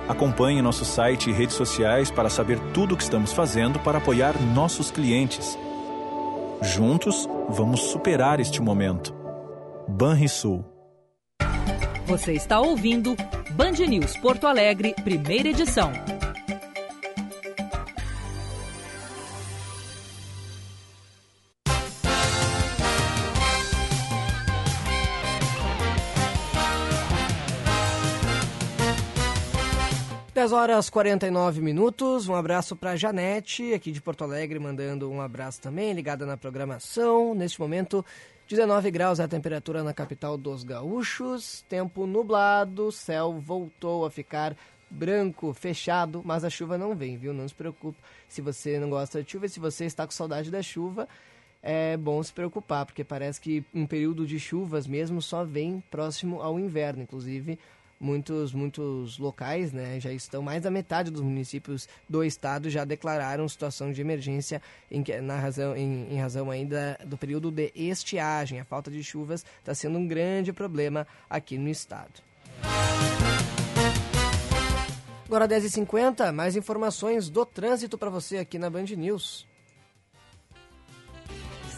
Acompanhe nosso site e redes sociais para saber tudo o que estamos fazendo para apoiar nossos clientes. Juntos, vamos superar este momento. Banrisul. Você está ouvindo Band News Porto Alegre, primeira edição. Dez horas 49 minutos. Um abraço para Janete, aqui de Porto Alegre, mandando um abraço também, ligada na programação. Neste momento, 19 graus é a temperatura na capital dos gaúchos. Tempo nublado, céu voltou a ficar branco, fechado, mas a chuva não vem, viu? Não se preocupe se você não gosta de chuva e se você está com saudade da chuva. É bom se preocupar, porque parece que um período de chuvas mesmo só vem próximo ao inverno. Inclusive, muitos, muitos locais, né, já estão, mais da metade dos municípios do estado já declararam situação de emergência em, na razão, em, em razão ainda do período de estiagem. A falta de chuvas está sendo um grande problema aqui no estado. Agora 10h50, mais informações do trânsito para você aqui na Band News.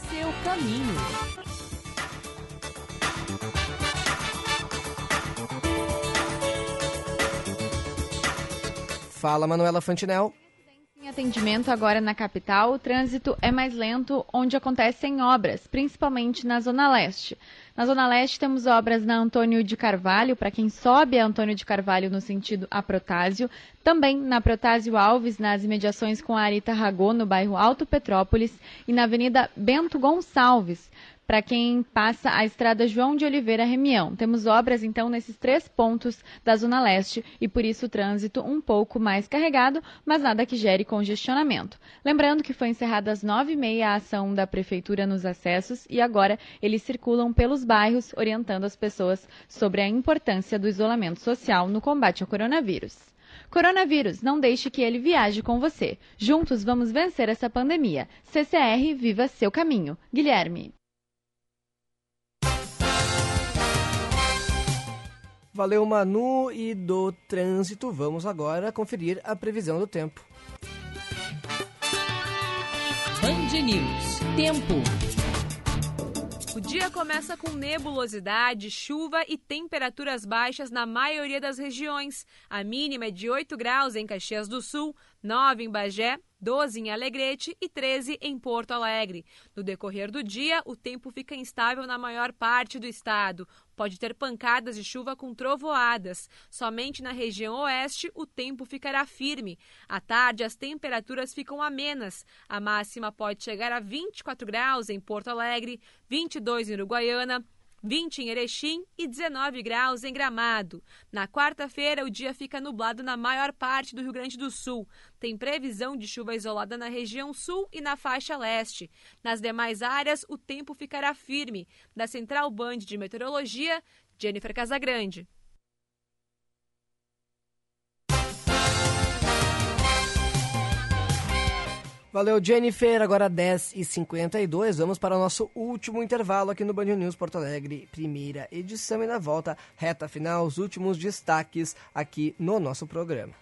Seu caminho. Fala, Manuela Fantinel. Em atendimento agora na capital, o trânsito é mais lento onde acontecem obras, principalmente na Zona Leste. Na Zona Leste temos obras na Antônio de Carvalho, para quem sobe a Antônio de Carvalho no sentido a Protásio. Também na Protásio Alves, nas imediações com a Arita Ragô, no bairro Alto Petrópolis. E na Avenida Bento Gonçalves, para quem passa a estrada João de Oliveira Remião. Temos obras, então, nesses três pontos da Zona Leste e por isso o trânsito um pouco mais carregado, mas nada que gere congestionamento. Lembrando que foi encerrada às nove e meia a ação da Prefeitura nos acessos e agora eles circulam pelos bairros, orientando as pessoas sobre a importância do isolamento social no combate ao coronavírus. Coronavírus, não deixe que ele viaje com você. Juntos vamos vencer essa pandemia. CCR, viva seu caminho. Guilherme. Valeu, Manu. E do trânsito, vamos agora conferir a previsão do tempo. Band News. Tempo. O dia começa com nebulosidade, chuva e temperaturas baixas na maioria das regiões. A mínima é de 8 graus em Caxias do Sul, 9 em Bagé, 12 em Alegrete e 13 em Porto Alegre. No decorrer do dia, o tempo fica instável na maior parte do estado. Pode ter pancadas de chuva com trovoadas. Somente na região oeste o tempo ficará firme. À tarde, as temperaturas ficam amenas. A máxima pode chegar a 24 graus em Porto Alegre, 22 em Uruguaiana, 20 em Erechim e 19 graus em Gramado. Na quarta-feira, o dia fica nublado na maior parte do Rio Grande do Sul. Tem previsão de chuva isolada na região sul e na faixa leste. Nas demais áreas, o tempo ficará firme. Da Central Band de Meteorologia, Jennifer Casagrande. Valeu, Jennifer. Agora 10h52. Vamos para o nosso último intervalo aqui no Band News Porto Alegre, primeira edição. E na volta, reta final, os últimos destaques aqui no nosso programa.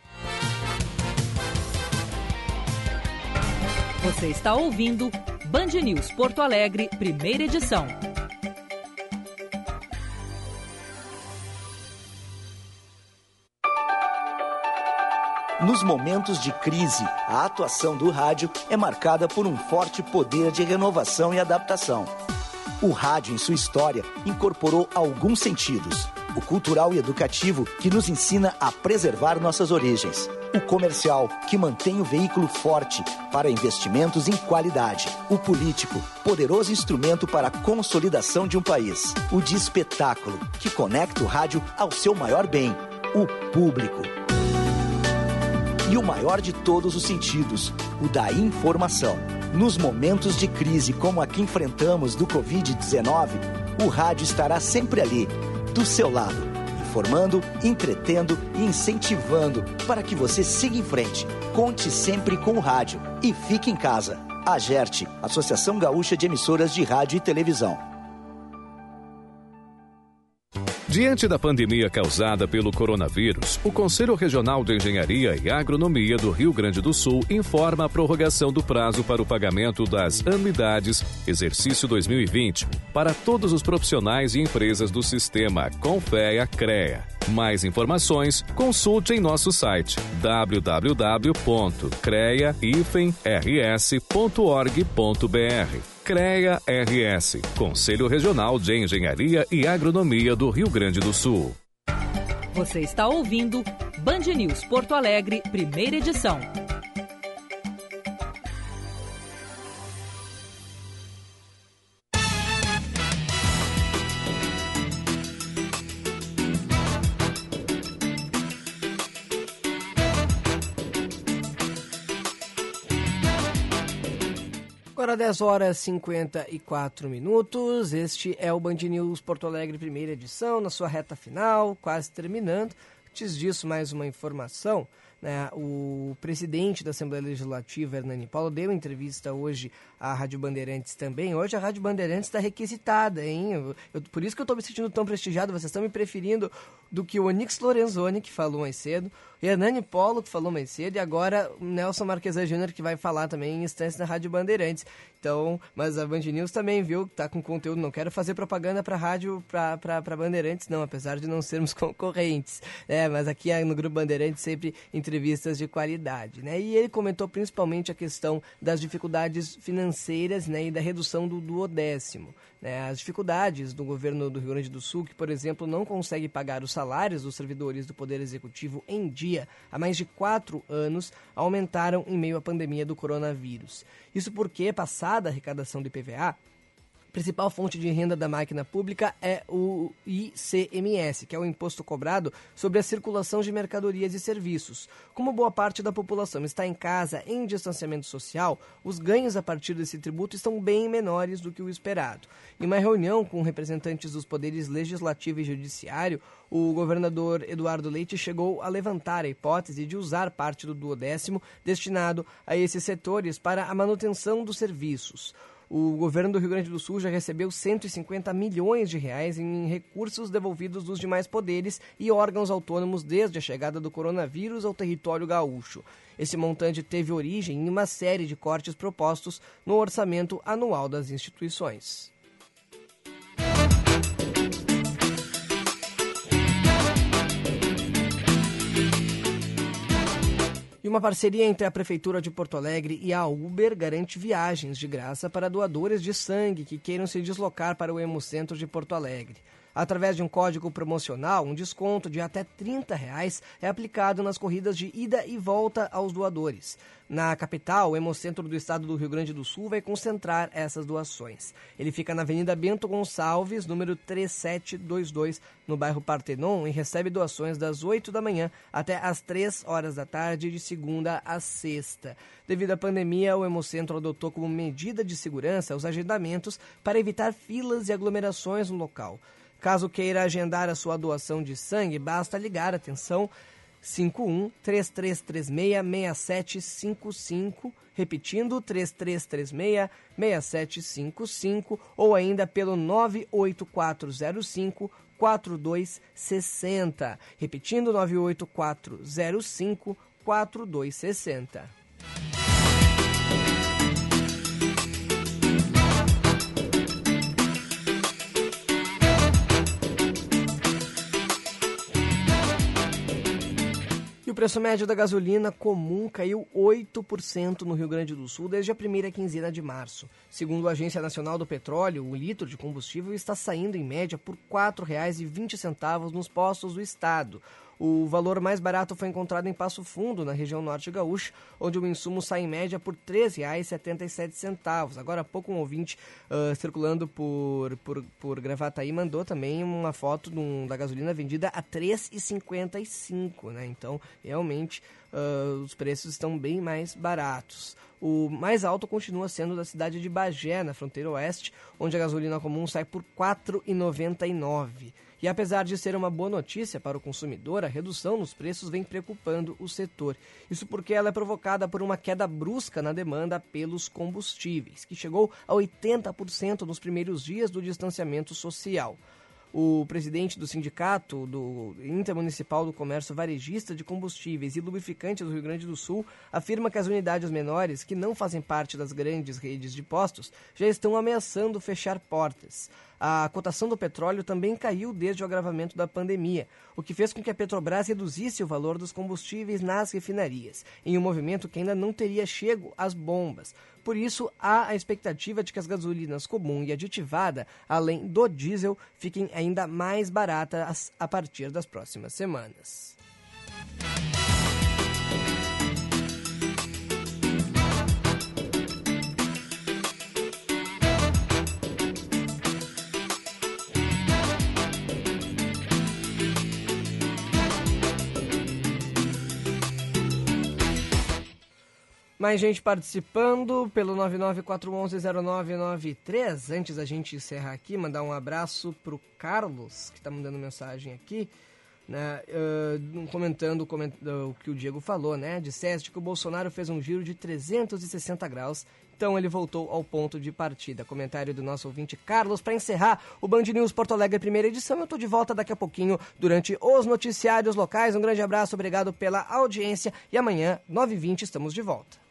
Você está ouvindo Band News Porto Alegre, primeira edição. Nos momentos de crise, a atuação do rádio é marcada por um forte poder de renovação e adaptação. O rádio, em sua história, incorporou alguns sentidos: o cultural e educativo, que nos ensina a preservar nossas origens, o comercial, que mantém o veículo forte para investimentos em qualidade, o político, poderoso instrumento para a consolidação de um país, o de espetáculo, que conecta o rádio ao seu maior bem, o público e o maior de todos os sentidos, o da informação. Nos momentos de crise como a que enfrentamos do Covid-19, o rádio estará sempre ali, do seu lado, informando, entretendo e incentivando para que você siga em frente. Conte sempre com o rádio e fique em casa. A GERT, Associação Gaúcha de Emissoras de Rádio e Televisão. Diante da pandemia causada pelo coronavírus, o Conselho Regional de Engenharia e Agronomia do Rio Grande do Sul informa a prorrogação do prazo para o pagamento das anuidades exercício 2020 para todos os profissionais e empresas do sistema Confea CREA. Mais informações, consulte em nosso site www.crea-rs.org.br. CREA RS, Conselho Regional de Engenharia e Agronomia do Rio Grande do Sul. Você está ouvindo Band News Porto Alegre, primeira edição. Agora 10 horas e 54 minutos. Este é o Band News Porto Alegre, primeira edição, na sua reta final, quase terminando. Antes disso, mais uma informação. Né? O presidente da Assembleia Legislativa, Hernani Paulo, deu entrevista hoje à Rádio Bandeirantes também. Hoje a Rádio Bandeirantes está requisitada, hein? Eu, eu, por isso que eu estou me sentindo tão prestigiado. Vocês estão me preferindo do que o Onix Lorenzoni, que falou mais cedo, Hernani Polo, que falou mais cedo, e agora o Nelson Marquesa Júnior, que vai falar também em instância na Rádio Bandeirantes. Então, mas a Band News também, viu, tá com conteúdo. Não quero fazer propaganda para rádio, para Bandeirantes, não, apesar de não sermos concorrentes. É, mas aqui no Grupo Bandeirantes sempre entrevistas de qualidade, né? E ele comentou principalmente a questão das dificuldades financeiras, né, e da redução do duodécimo. Né? As dificuldades do governo do Rio Grande do Sul, que, por exemplo, não consegue pagar os salários dos servidores do Poder Executivo em dia há mais de quatro anos, aumentaram em meio à pandemia do coronavírus. Isso porque, passada a arrecadação do IPVA, principal fonte de renda da máquina pública é o ICMS, que é o imposto cobrado sobre a circulação de mercadorias e serviços. Como boa parte da população está em casa em distanciamento social, os ganhos a partir desse tributo estão bem menores do que o esperado. Em uma reunião com representantes dos poderes legislativo e judiciário, o governador Eduardo Leite chegou a levantar a hipótese de usar parte do duodécimo destinado a esses setores para a manutenção dos serviços. O governo do Rio Grande do Sul já recebeu 150 milhões de reais em recursos devolvidos dos demais poderes e órgãos autônomos desde a chegada do coronavírus ao território gaúcho. Esse montante teve origem em uma série de cortes propostos no orçamento anual das instituições. Uma parceria entre a Prefeitura de Porto Alegre e a Uber garante viagens de graça para doadores de sangue que queiram se deslocar para o Hemocentro de Porto Alegre. Através de um código promocional, um desconto de até 30 reais é aplicado nas corridas de ida e volta aos doadores. Na capital, o Hemocentro do Estado do Rio Grande do Sul vai concentrar essas doações. Ele fica na Avenida Bento Gonçalves, número 3722, no bairro Partenon, e recebe doações das 8 da manhã até às 3 horas da tarde, de segunda a sexta. Devido à pandemia, o Hemocentro adotou como medida de segurança os agendamentos para evitar filas e aglomerações no local. Caso queira agendar a sua doação de sangue, basta ligar, atenção, 51 3336 6755, repetindo 3336 6755 ou ainda pelo 98405 4260, repetindo 98405 4260. Preço médio da gasolina comum caiu 8% no Rio Grande do Sul desde a primeira quinzena de março. Segundo a Agência Nacional do Petróleo, o litro de combustível está saindo em média por R$ 4,20 nos postos do estado. O valor mais barato foi encontrado em Passo Fundo, na região norte gaúcha, onde o insumo sai em média por R$ 3,77. Agora há pouco um ouvinte uh, circulando por, por, por Gravataí mandou também uma foto um, da gasolina vendida a R$ 3,55. Né? Então, realmente, uh, os preços estão bem mais baratos. O mais alto continua sendo da cidade de Bagé, na fronteira oeste, onde a gasolina comum sai por R$ 4,99. E apesar de ser uma boa notícia para o consumidor, a redução nos preços vem preocupando o setor. Isso porque ela é provocada por uma queda brusca na demanda pelos combustíveis, que chegou a 80% nos primeiros dias do distanciamento social. O presidente do Sindicato do Intermunicipal do Comércio Varejista de Combustíveis e Lubrificantes do Rio Grande do Sul afirma que as unidades menores, que não fazem parte das grandes redes de postos, já estão ameaçando fechar portas. A cotação do petróleo também caiu desde o agravamento da pandemia, o que fez com que a Petrobras reduzisse o valor dos combustíveis nas refinarias, em um movimento que ainda não teria chego às bombas. Por isso, há a expectativa de que as gasolinas comum e aditivada, além do diesel, fiquem ainda mais baratas a partir das próximas semanas. Mais gente participando pelo 994110993. Antes da gente encerrar aqui, mandar um abraço pro Carlos, que está mandando mensagem aqui, né, uh, comentando o que o Diego falou, né? Disseste que o Bolsonaro fez um giro de 360 graus, então ele voltou ao ponto de partida. Comentário do nosso ouvinte Carlos. Para encerrar o Band News Porto Alegre, primeira edição, eu estou de volta daqui a pouquinho durante os noticiários locais. Um grande abraço, obrigado pela audiência e amanhã, 9h20, estamos de volta.